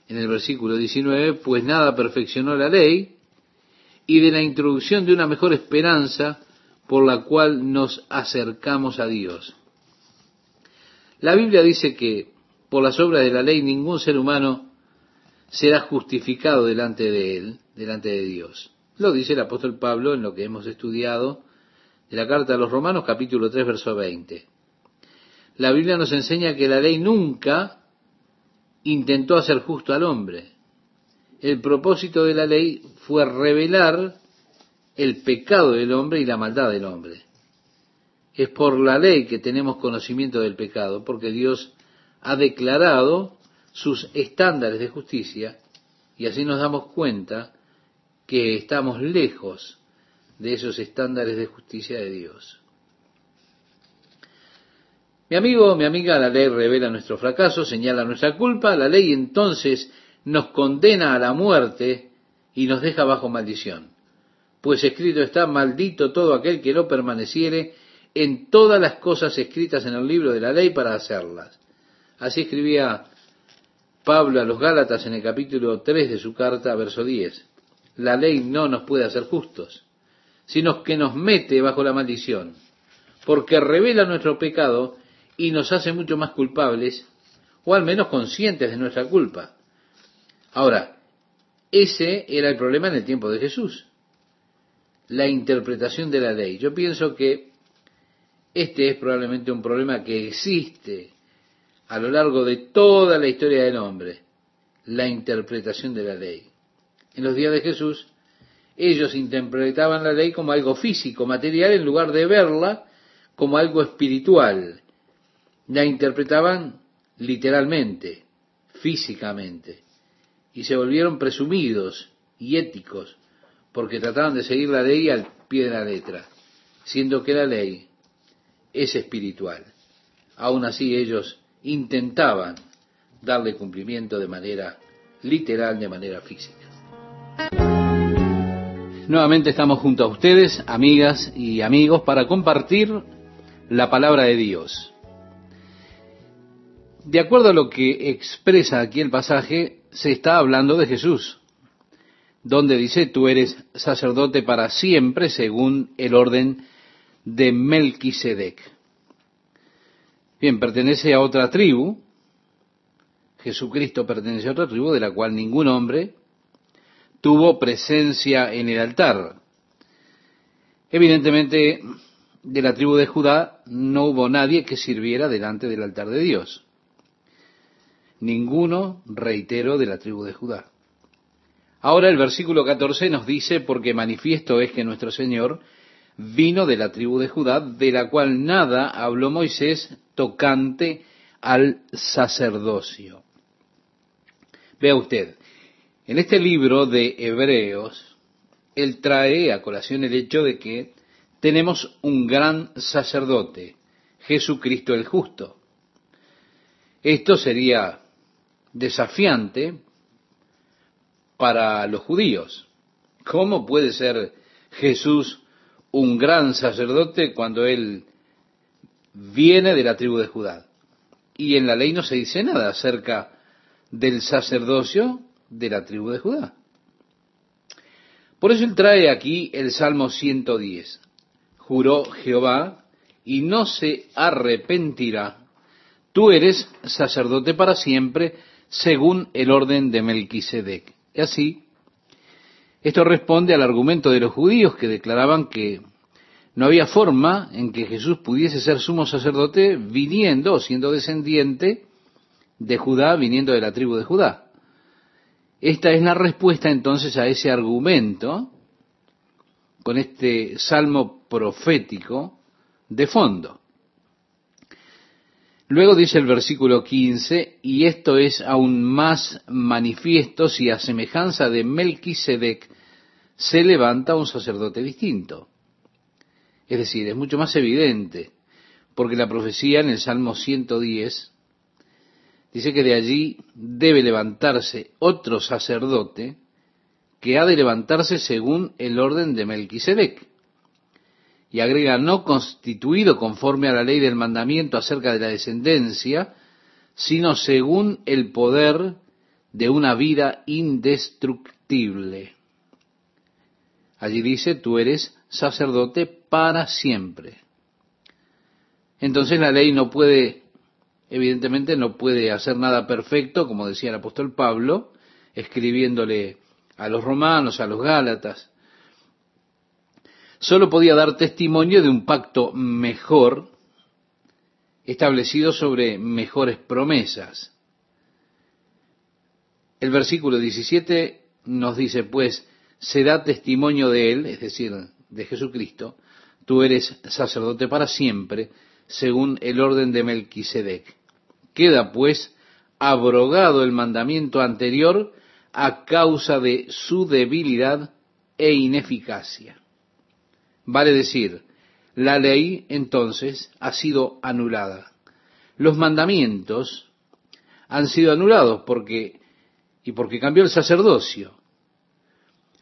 en el versículo 19, pues nada perfeccionó la ley, y de la introducción de una mejor esperanza por la cual nos acercamos a Dios. La Biblia dice que por las obras de la ley ningún ser humano será justificado delante de él, delante de Dios. Lo dice el apóstol Pablo en lo que hemos estudiado de la carta a los Romanos capítulo 3 verso 20. La Biblia nos enseña que la ley nunca intentó hacer justo al hombre. El propósito de la ley fue revelar el pecado del hombre y la maldad del hombre. Es por la ley que tenemos conocimiento del pecado, porque Dios ha declarado sus estándares de justicia y así nos damos cuenta que estamos lejos de esos estándares de justicia de Dios. Mi amigo, mi amiga, la ley revela nuestro fracaso, señala nuestra culpa, la ley entonces nos condena a la muerte y nos deja bajo maldición. Pues escrito está, maldito todo aquel que no permaneciere en todas las cosas escritas en el libro de la ley para hacerlas. Así escribía Pablo a los Gálatas en el capítulo 3 de su carta, verso 10. La ley no nos puede hacer justos, sino que nos mete bajo la maldición, porque revela nuestro pecado y nos hace mucho más culpables, o al menos conscientes de nuestra culpa. Ahora, ese era el problema en el tiempo de Jesús, la interpretación de la ley. Yo pienso que este es probablemente un problema que existe a lo largo de toda la historia del hombre, la interpretación de la ley. En los días de Jesús, ellos interpretaban la ley como algo físico, material, en lugar de verla como algo espiritual. La interpretaban literalmente, físicamente y se volvieron presumidos y éticos porque trataban de seguir la ley al pie de la letra, siendo que la ley es espiritual. Aún así ellos intentaban darle cumplimiento de manera literal, de manera física. Nuevamente estamos junto a ustedes, amigas y amigos, para compartir la palabra de Dios. De acuerdo a lo que expresa aquí el pasaje, se está hablando de Jesús. donde dice, tú eres sacerdote para siempre según el orden de Melquisedec. Bien, pertenece a otra tribu. Jesucristo pertenece a otra tribu de la cual ningún hombre tuvo presencia en el altar. Evidentemente, de la tribu de Judá no hubo nadie que sirviera delante del altar de Dios. Ninguno, reitero, de la tribu de Judá. Ahora el versículo 14 nos dice, porque manifiesto es que nuestro Señor vino de la tribu de Judá, de la cual nada habló Moisés tocante al sacerdocio. Vea usted, en este libro de Hebreos, él trae a colación el hecho de que tenemos un gran sacerdote, Jesucristo el justo. Esto sería desafiante para los judíos. ¿Cómo puede ser Jesús un gran sacerdote cuando él viene de la tribu de Judá? Y en la ley no se dice nada acerca del sacerdocio de la tribu de Judá. Por eso él trae aquí el Salmo 110. Juró Jehová y no se arrepentirá. Tú eres sacerdote para siempre según el orden de Melquisedec. Y así, esto responde al argumento de los judíos que declaraban que no había forma en que Jesús pudiese ser sumo sacerdote viniendo siendo descendiente de Judá, viniendo de la tribu de Judá. Esta es la respuesta entonces a ese argumento con este salmo profético de fondo. Luego dice el versículo 15, y esto es aún más manifiesto si a semejanza de Melquisedec se levanta un sacerdote distinto. Es decir, es mucho más evidente, porque la profecía en el Salmo 110 dice que de allí debe levantarse otro sacerdote que ha de levantarse según el orden de Melquisedec. Y agrega, no constituido conforme a la ley del mandamiento acerca de la descendencia, sino según el poder de una vida indestructible. Allí dice, tú eres sacerdote para siempre. Entonces la ley no puede evidentemente no puede hacer nada perfecto, como decía el apóstol Pablo, escribiéndole a los romanos, a los gálatas. Solo podía dar testimonio de un pacto mejor, establecido sobre mejores promesas. El versículo 17 nos dice, pues, se da testimonio de él, es decir, de Jesucristo, tú eres sacerdote para siempre, según el orden de Melquisedec. Queda pues abrogado el mandamiento anterior a causa de su debilidad e ineficacia. Vale decir, la ley entonces ha sido anulada. Los mandamientos han sido anulados porque y porque cambió el sacerdocio.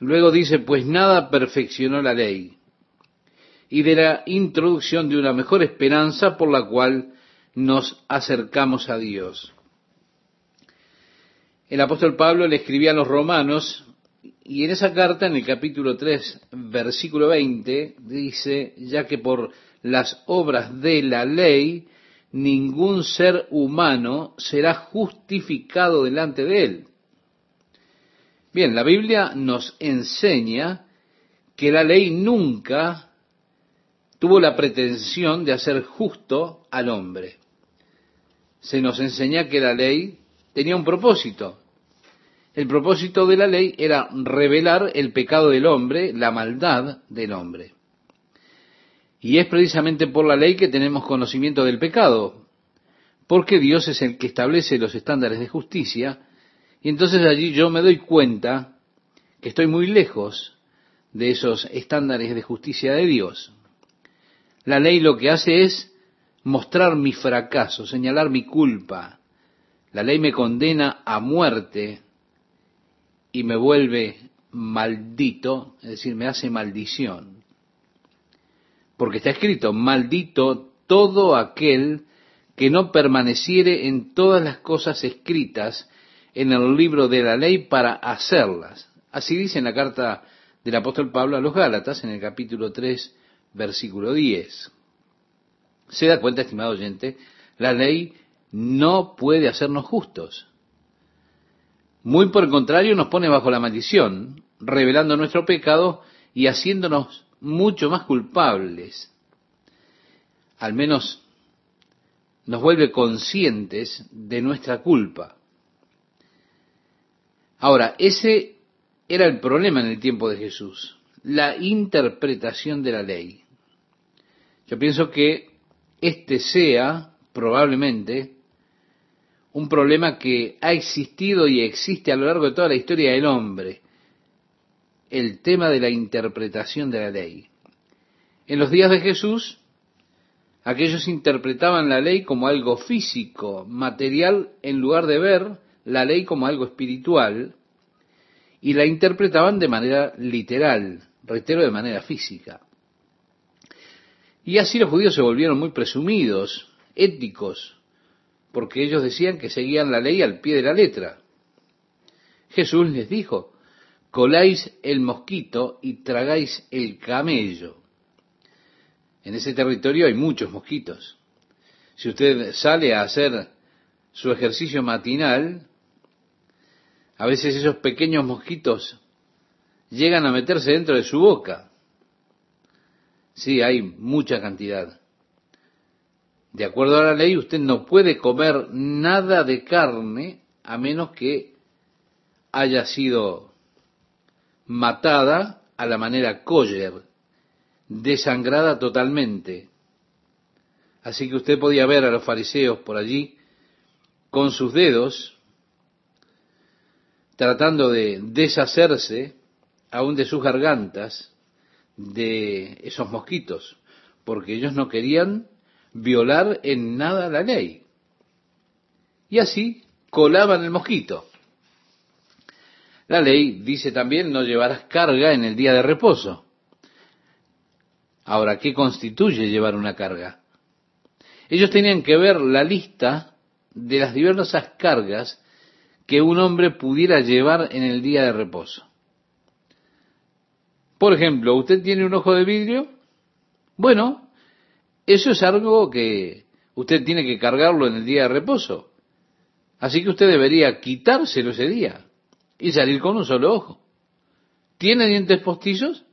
Luego dice, pues nada perfeccionó la ley, y de la introducción de una mejor esperanza por la cual nos acercamos a Dios. El apóstol Pablo le escribía a los romanos y en esa carta, en el capítulo 3, versículo 20, dice, ya que por las obras de la ley, ningún ser humano será justificado delante de él. Bien, la Biblia nos enseña que la ley nunca tuvo la pretensión de hacer justo al hombre se nos enseña que la ley tenía un propósito. El propósito de la ley era revelar el pecado del hombre, la maldad del hombre. Y es precisamente por la ley que tenemos conocimiento del pecado, porque Dios es el que establece los estándares de justicia, y entonces allí yo me doy cuenta que estoy muy lejos de esos estándares de justicia de Dios. La ley lo que hace es mostrar mi fracaso, señalar mi culpa. La ley me condena a muerte y me vuelve maldito, es decir, me hace maldición. Porque está escrito, maldito todo aquel que no permaneciere en todas las cosas escritas en el libro de la ley para hacerlas. Así dice en la carta del apóstol Pablo a los Gálatas, en el capítulo 3, versículo 10. Se da cuenta, estimado oyente, la ley no puede hacernos justos. Muy por el contrario, nos pone bajo la maldición, revelando nuestro pecado y haciéndonos mucho más culpables. Al menos nos vuelve conscientes de nuestra culpa. Ahora, ese era el problema en el tiempo de Jesús, la interpretación de la ley. Yo pienso que este sea probablemente un problema que ha existido y existe a lo largo de toda la historia del hombre, el tema de la interpretación de la ley. En los días de Jesús, aquellos interpretaban la ley como algo físico, material, en lugar de ver la ley como algo espiritual, y la interpretaban de manera literal, reitero, de manera física. Y así los judíos se volvieron muy presumidos, éticos, porque ellos decían que seguían la ley al pie de la letra. Jesús les dijo, coláis el mosquito y tragáis el camello. En ese territorio hay muchos mosquitos. Si usted sale a hacer su ejercicio matinal, a veces esos pequeños mosquitos llegan a meterse dentro de su boca. Sí, hay mucha cantidad. De acuerdo a la ley, usted no puede comer nada de carne a menos que haya sido matada a la manera kosher, desangrada totalmente. Así que usted podía ver a los fariseos por allí con sus dedos tratando de deshacerse aún de sus gargantas de esos mosquitos, porque ellos no querían violar en nada la ley. Y así colaban el mosquito. La ley dice también no llevarás carga en el día de reposo. Ahora, ¿qué constituye llevar una carga? Ellos tenían que ver la lista de las diversas cargas que un hombre pudiera llevar en el día de reposo. Por ejemplo, ¿usted tiene un ojo de vidrio? Bueno, eso es algo que usted tiene que cargarlo en el día de reposo. Así que usted debería quitárselo ese día y salir con un solo ojo. ¿Tiene dientes postizos?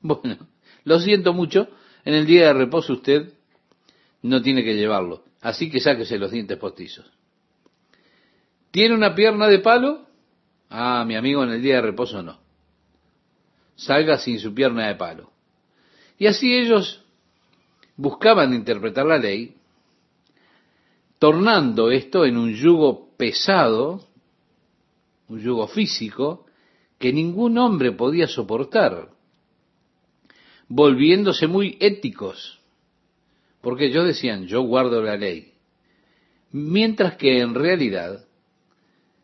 Bueno, lo siento mucho, en el día de reposo usted no tiene que llevarlo. Así que sáquese los dientes postizos. ¿Tiene una pierna de palo? Ah, mi amigo, en el día de reposo no. Salga sin su pierna de palo. Y así ellos buscaban interpretar la ley, tornando esto en un yugo pesado, un yugo físico, que ningún hombre podía soportar, volviéndose muy éticos, porque ellos decían, yo guardo la ley, mientras que en realidad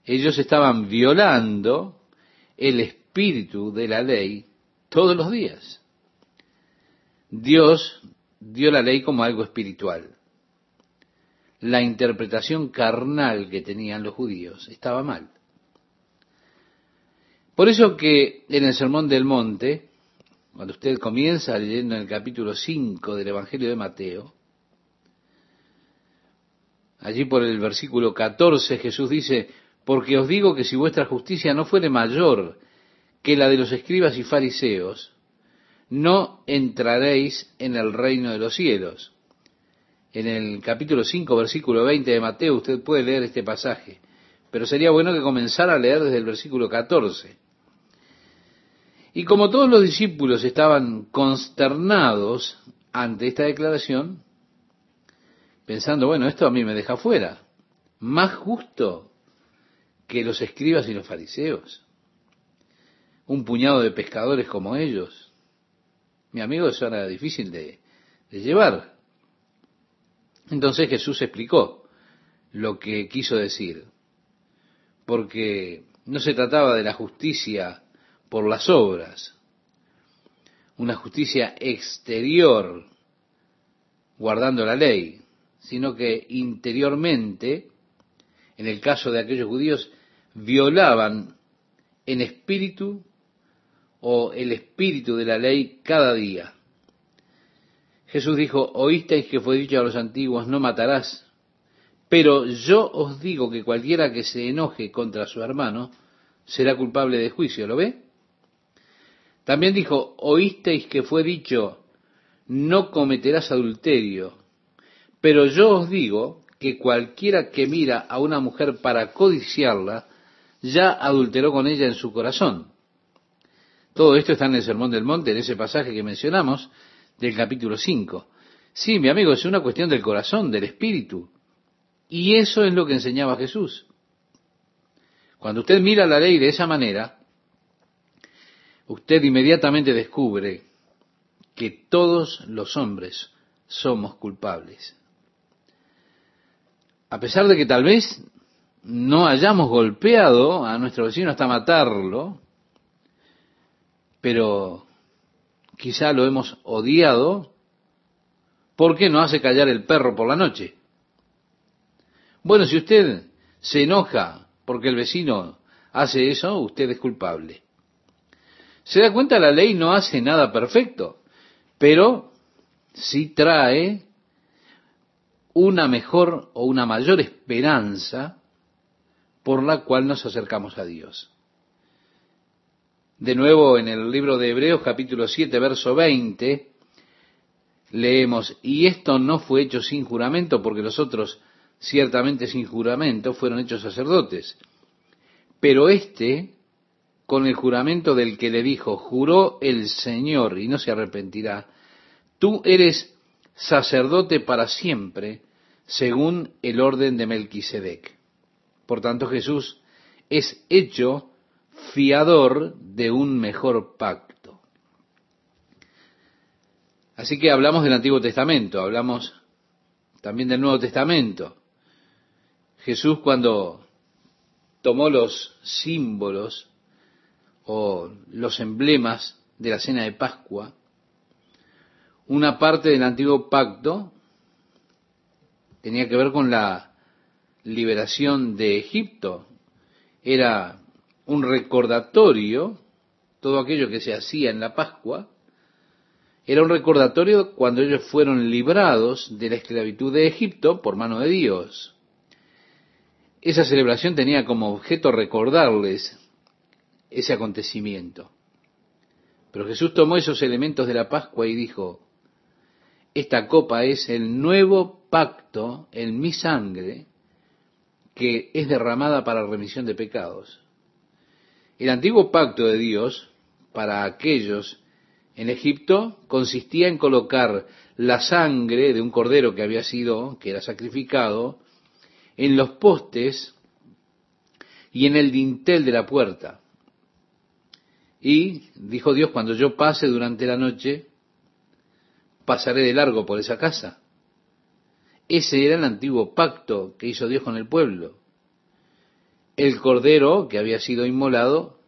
ellos estaban violando el espíritu de la ley todos los días. Dios dio la ley como algo espiritual. La interpretación carnal que tenían los judíos estaba mal. Por eso que en el Sermón del Monte, cuando usted comienza leyendo en el capítulo 5 del Evangelio de Mateo, allí por el versículo 14 Jesús dice, porque os digo que si vuestra justicia no fuere mayor que la de los escribas y fariseos, no entraréis en el reino de los cielos. En el capítulo 5, versículo 20 de Mateo, usted puede leer este pasaje, pero sería bueno que comenzara a leer desde el versículo 14. Y como todos los discípulos estaban consternados ante esta declaración, pensando, bueno, esto a mí me deja fuera, más justo que los escribas y los fariseos, un puñado de pescadores como ellos, mi amigo, eso era difícil de, llevar. Entonces Jesús explicó lo que quiso decir, porque no se trataba de la justicia por las obras, una justicia exterior guardando la ley, sino que interiormente, en el caso de aquellos judíos, violaban en espíritu o el espíritu de la ley cada día. Jesús dijo, oísteis que fue dicho a los antiguos, no matarás, pero yo os digo que cualquiera que se enoje contra su hermano será culpable de juicio, ¿lo ve? También dijo, oísteis que fue dicho, no cometerás adulterio, pero yo os digo que cualquiera que mira a una mujer para codiciarla, ya adulteró con ella en su corazón. Todo esto está en el Sermón del Monte, en ese pasaje que mencionamos del capítulo 5. Sí, mi amigo, es una cuestión del corazón, del espíritu. Y eso es lo que enseñaba Jesús. Cuando usted mira la ley de esa manera, usted inmediatamente descubre que todos los hombres somos culpables. A pesar de que tal vez no hayamos golpeado a nuestro vecino hasta matarlo, pero quizá lo hemos odiado porque no hace callar el perro por la noche. Bueno, si usted se enoja porque el vecino hace eso, usted es culpable. Se da cuenta, la ley no hace nada perfecto, pero sí trae una mejor o una mayor esperanza por la cual nos acercamos a Dios. De nuevo en el libro de Hebreos capítulo 7 verso 20 leemos, y esto no fue hecho sin juramento porque los otros ciertamente sin juramento fueron hechos sacerdotes, pero este con el juramento del que le dijo, juró el Señor y no se arrepentirá, tú eres sacerdote para siempre, según el orden de Melquisedec. Por tanto, Jesús es hecho fiador de un mejor pacto. Así que hablamos del Antiguo Testamento, hablamos también del Nuevo Testamento. Jesús cuando tomó los símbolos o los emblemas de la cena de Pascua, una parte del antiguo pacto tenía que ver con la liberación de Egipto. Era un recordatorio, todo aquello que se hacía en la Pascua, era un recordatorio cuando ellos fueron librados de la esclavitud de Egipto por mano de Dios. Esa celebración tenía como objeto recordarles ese acontecimiento. Pero Jesús tomó esos elementos de la Pascua y dijo, esta copa es el nuevo pacto en mi sangre que es derramada para remisión de pecados. El antiguo pacto de Dios para aquellos en Egipto consistía en colocar la sangre de un cordero que había sido, que era sacrificado, en los postes y en el dintel de la puerta. Y dijo Dios, cuando yo pase durante la noche, pasaré de largo por esa casa. Ese era el antiguo pacto que hizo Dios con el pueblo el cordero que había sido inmolado,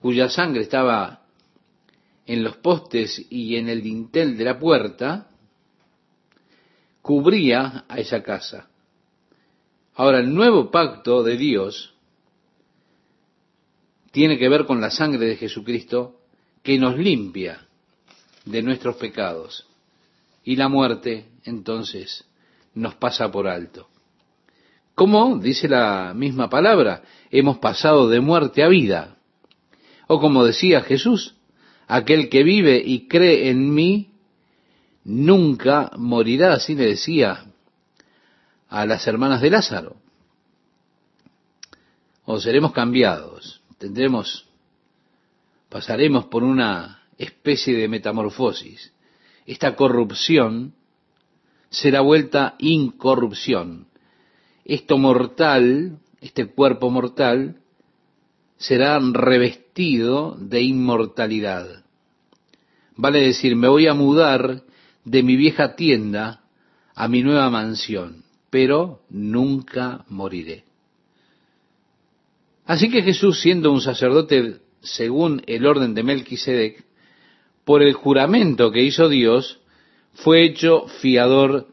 cuya sangre estaba en los postes y en el dintel de la puerta, cubría a esa casa. Ahora, el nuevo pacto de Dios tiene que ver con la sangre de Jesucristo que nos limpia de nuestros pecados. Y la muerte, entonces, nos pasa por alto. ¿Cómo? Dice la misma palabra, hemos pasado de muerte a vida. O como decía Jesús, aquel que vive y cree en mí, nunca morirá, así le decía a las hermanas de Lázaro. O seremos cambiados, tendremos, pasaremos por una especie de metamorfosis. Esta corrupción será vuelta incorrupción esto mortal, este cuerpo mortal, será revestido de inmortalidad. Vale decir, me voy a mudar de mi vieja tienda a mi nueva mansión, pero nunca moriré. Así que Jesús, siendo un sacerdote según el orden de Melquisedec, por el juramento que hizo Dios, fue hecho fiador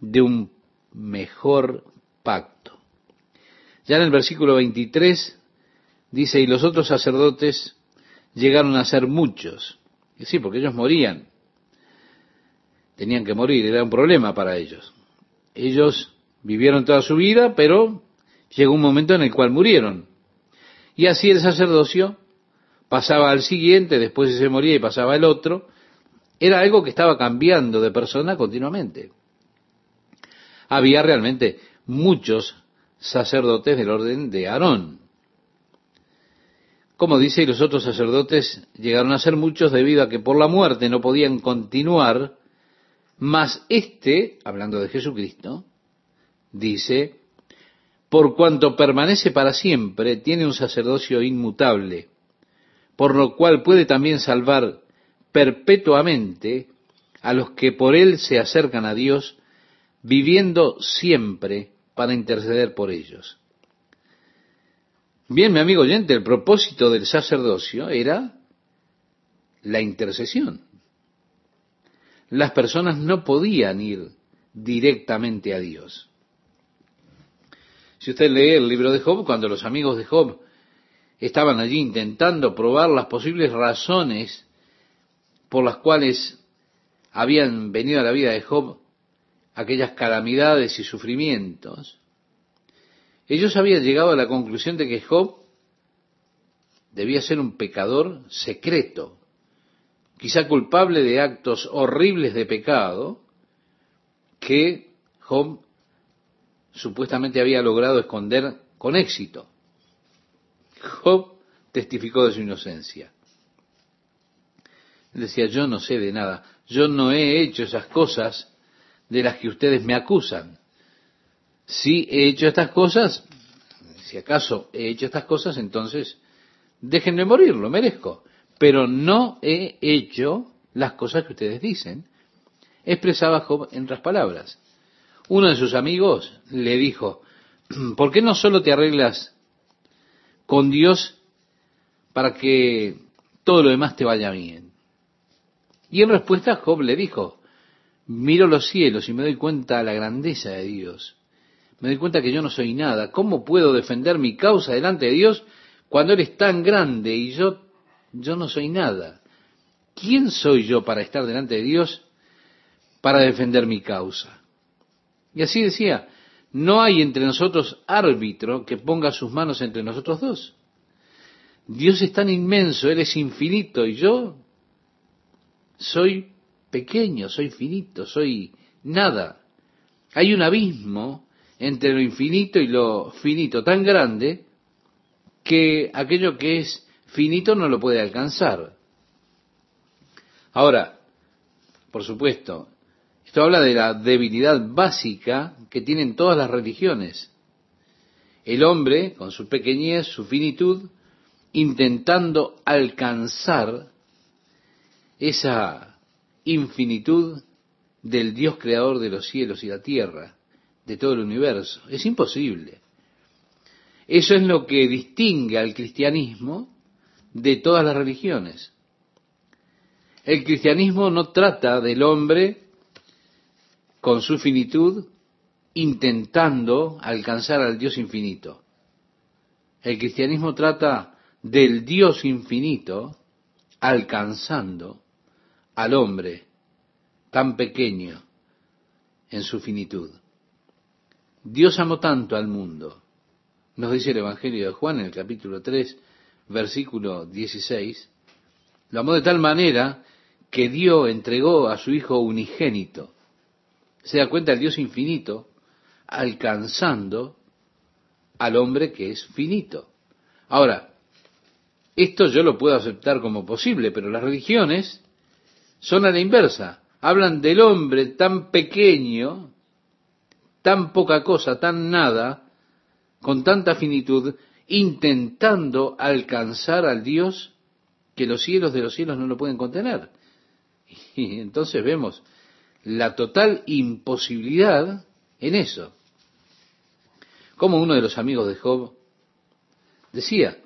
de un mejor pacto. Ya en el versículo 23 Dice, y los otros sacerdotes llegaron a ser muchos. Y sí, porque ellos morían. Tenían que morir, era un problema para ellos. Ellos vivieron toda su vida, pero llegó un momento en el cual murieron. Y así el sacerdocio pasaba al siguiente, después se moría y pasaba el otro. Era algo que estaba cambiando de persona continuamente. Había realmente muchos sacerdotes del orden de Aarón. Como dice, y los otros sacerdotes llegaron a ser muchos debido a que por la muerte no podían continuar, mas este, hablando de Jesucristo, dice, por cuanto permanece para siempre, tiene un sacerdocio inmutable, por lo cual puede también salvar perpetuamente a los que por él se acercan a Dios, viviendo siempre para interceder por ellos. Bien, mi amigo oyente, el propósito del sacerdocio era la intercesión. Las personas no podían ir directamente a Dios. Si usted lee el libro de Job, cuando los amigos de Job estaban allí intentando probar las posibles razones por las cuales habían venido a la vida de Job aquellas calamidades y sufrimientos, ellos habían llegado a la conclusión de que Job debía ser un pecador secreto, quizá culpable de actos horribles de pecado que Job supuestamente había logrado esconder con éxito. Job testificó de su inocencia. Decía, yo no sé de nada, yo no he hecho esas cosas de las que ustedes me acusan. Si he hecho estas cosas, si acaso he hecho estas cosas, entonces déjenme morir, lo merezco. Pero no he hecho las cosas que ustedes dicen. Expresaba Job en otras palabras. Uno de sus amigos le dijo, ¿por qué no solo te arreglas con Dios para que todo lo demás te vaya bien? Y en respuesta Job le dijo, miro los cielos y me doy cuenta de la grandeza de Dios. Me doy cuenta que yo no soy nada. ¿Cómo puedo defender mi causa delante de Dios cuando Él es tan grande y yo, yo no soy nada? ¿Quién soy yo para estar delante de Dios para defender mi causa? Y así decía, no hay entre nosotros árbitro que ponga sus manos entre nosotros dos. Dios es tan inmenso, Él es infinito y yo soy pequeño, soy finito, soy nada. Hay un abismo entre lo infinito y lo finito tan grande que aquello que es finito no lo puede alcanzar. Ahora, por supuesto, esto habla de la debilidad básica que tienen todas las religiones. El hombre, con su pequeñez, su finitud, intentando alcanzar esa infinitud del Dios creador de los cielos y la tierra, de todo el universo. Es imposible. Eso es lo que distingue al cristianismo de todas las religiones. El cristianismo no trata del hombre con su finitud intentando alcanzar al Dios infinito. El cristianismo trata del Dios infinito alcanzando al hombre tan pequeño en su finitud. Dios amó tanto al mundo, nos dice el Evangelio de Juan en el capítulo 3, versículo 16, lo amó de tal manera que Dios entregó a su Hijo unigénito. Se da cuenta el Dios infinito alcanzando al hombre que es finito. Ahora, esto yo lo puedo aceptar como posible, pero las religiones son a la inversa. Hablan del hombre tan pequeño, tan poca cosa, tan nada, con tanta finitud, intentando alcanzar al Dios que los cielos de los cielos no lo pueden contener. *laughs* Y entonces vemos la total imposibilidad en eso. Como uno de los amigos de Job decía,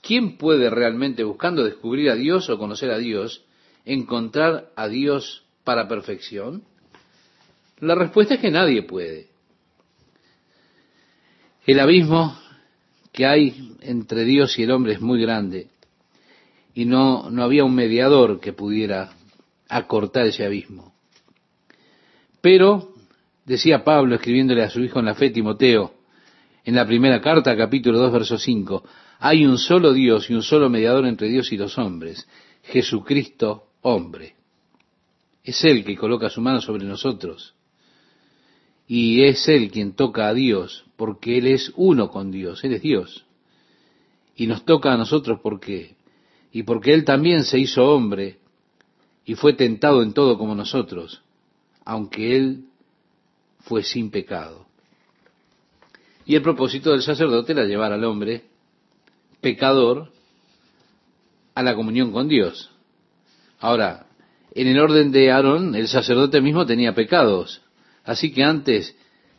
¿quién puede realmente, buscando descubrir a Dios o conocer a Dios, encontrar a Dios para perfección? La respuesta es que nadie puede. El abismo que hay entre Dios y el hombre es muy grande y no, no había un mediador que pudiera acortar ese abismo. Pero, decía Pablo escribiéndole a su hijo en la fe, Timoteo, en la primera carta, capítulo 2, verso 5, hay un solo Dios y un solo mediador entre Dios y los hombres, Jesucristo hombre. Es Él que coloca su mano sobre nosotros. Y es Él quien toca a Dios, porque Él es uno con Dios, Él es Dios. Y nos toca a nosotros porque, y porque Él también se hizo hombre y fue tentado en todo como nosotros, aunque Él fue sin pecado. Y el propósito del sacerdote era llevar al hombre pecador a la comunión con Dios. Ahora, en el orden de Aarón, el sacerdote mismo tenía pecados. Así que antes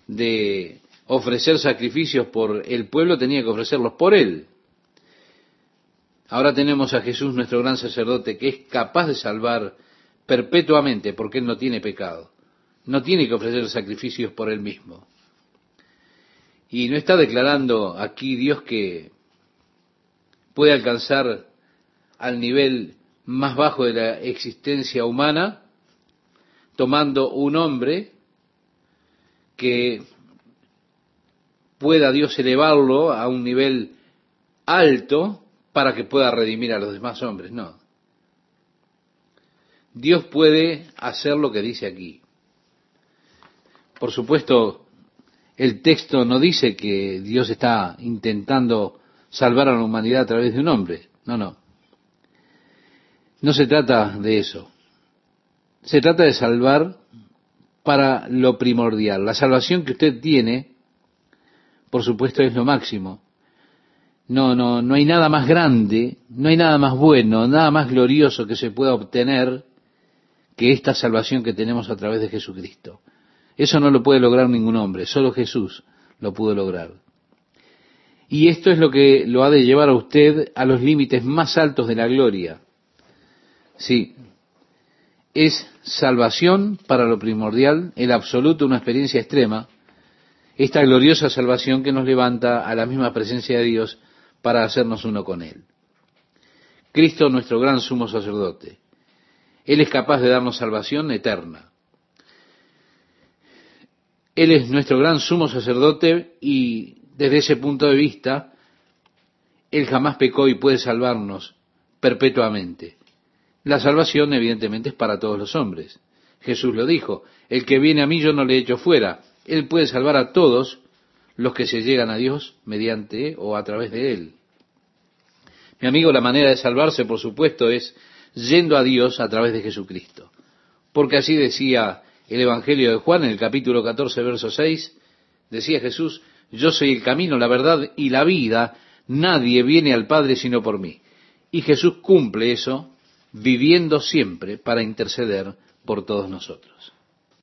de ofrecer sacrificios por el pueblo, tenía que ofrecerlos por él. Ahora tenemos a Jesús, nuestro gran sacerdote, que es capaz de salvar perpetuamente porque él no tiene pecado. No tiene que ofrecer sacrificios por él mismo. Y no está declarando aquí Dios que puede alcanzar al nivel más bajo de la existencia humana, tomando un hombre que pueda Dios elevarlo a un nivel alto para que pueda redimir a los demás hombres. No. Dios puede hacer lo que dice aquí. Por supuesto, el texto no dice que Dios está intentando salvar a la humanidad a través de un hombre. No, no. No se trata de eso. Se trata de salvar para lo primordial. La salvación que usted tiene, por supuesto, es lo máximo. No, no, no hay nada más grande, no hay nada más bueno, nada más glorioso que se pueda obtener que esta salvación que tenemos a través de Jesucristo. Eso no lo puede lograr ningún hombre, solo Jesús lo pudo lograr. Y esto es lo que lo ha de llevar a usted a los límites más altos de la gloria. Sí, es salvación para lo primordial, el absoluto, una experiencia extrema, esta gloriosa salvación que nos levanta a la misma presencia de Dios para hacernos uno con Él. Cristo, nuestro gran sumo sacerdote, Él es capaz de darnos salvación eterna. Él es nuestro gran sumo sacerdote y desde ese punto de vista, Él jamás pecó y puede salvarnos perpetuamente. La salvación evidentemente es para todos los hombres. Jesús lo dijo, el que viene a mí yo no le echo fuera. Él puede salvar a todos los que se llegan a Dios mediante o a través de Él. Mi amigo, la manera de salvarse, por supuesto, es yendo a Dios a través de Jesucristo. Porque así decía el Evangelio de Juan en el capítulo 14, verso 6, decía Jesús, yo soy el camino, la verdad y la vida, nadie viene al Padre sino por mí. Y Jesús cumple eso viviendo siempre para interceder por todos nosotros.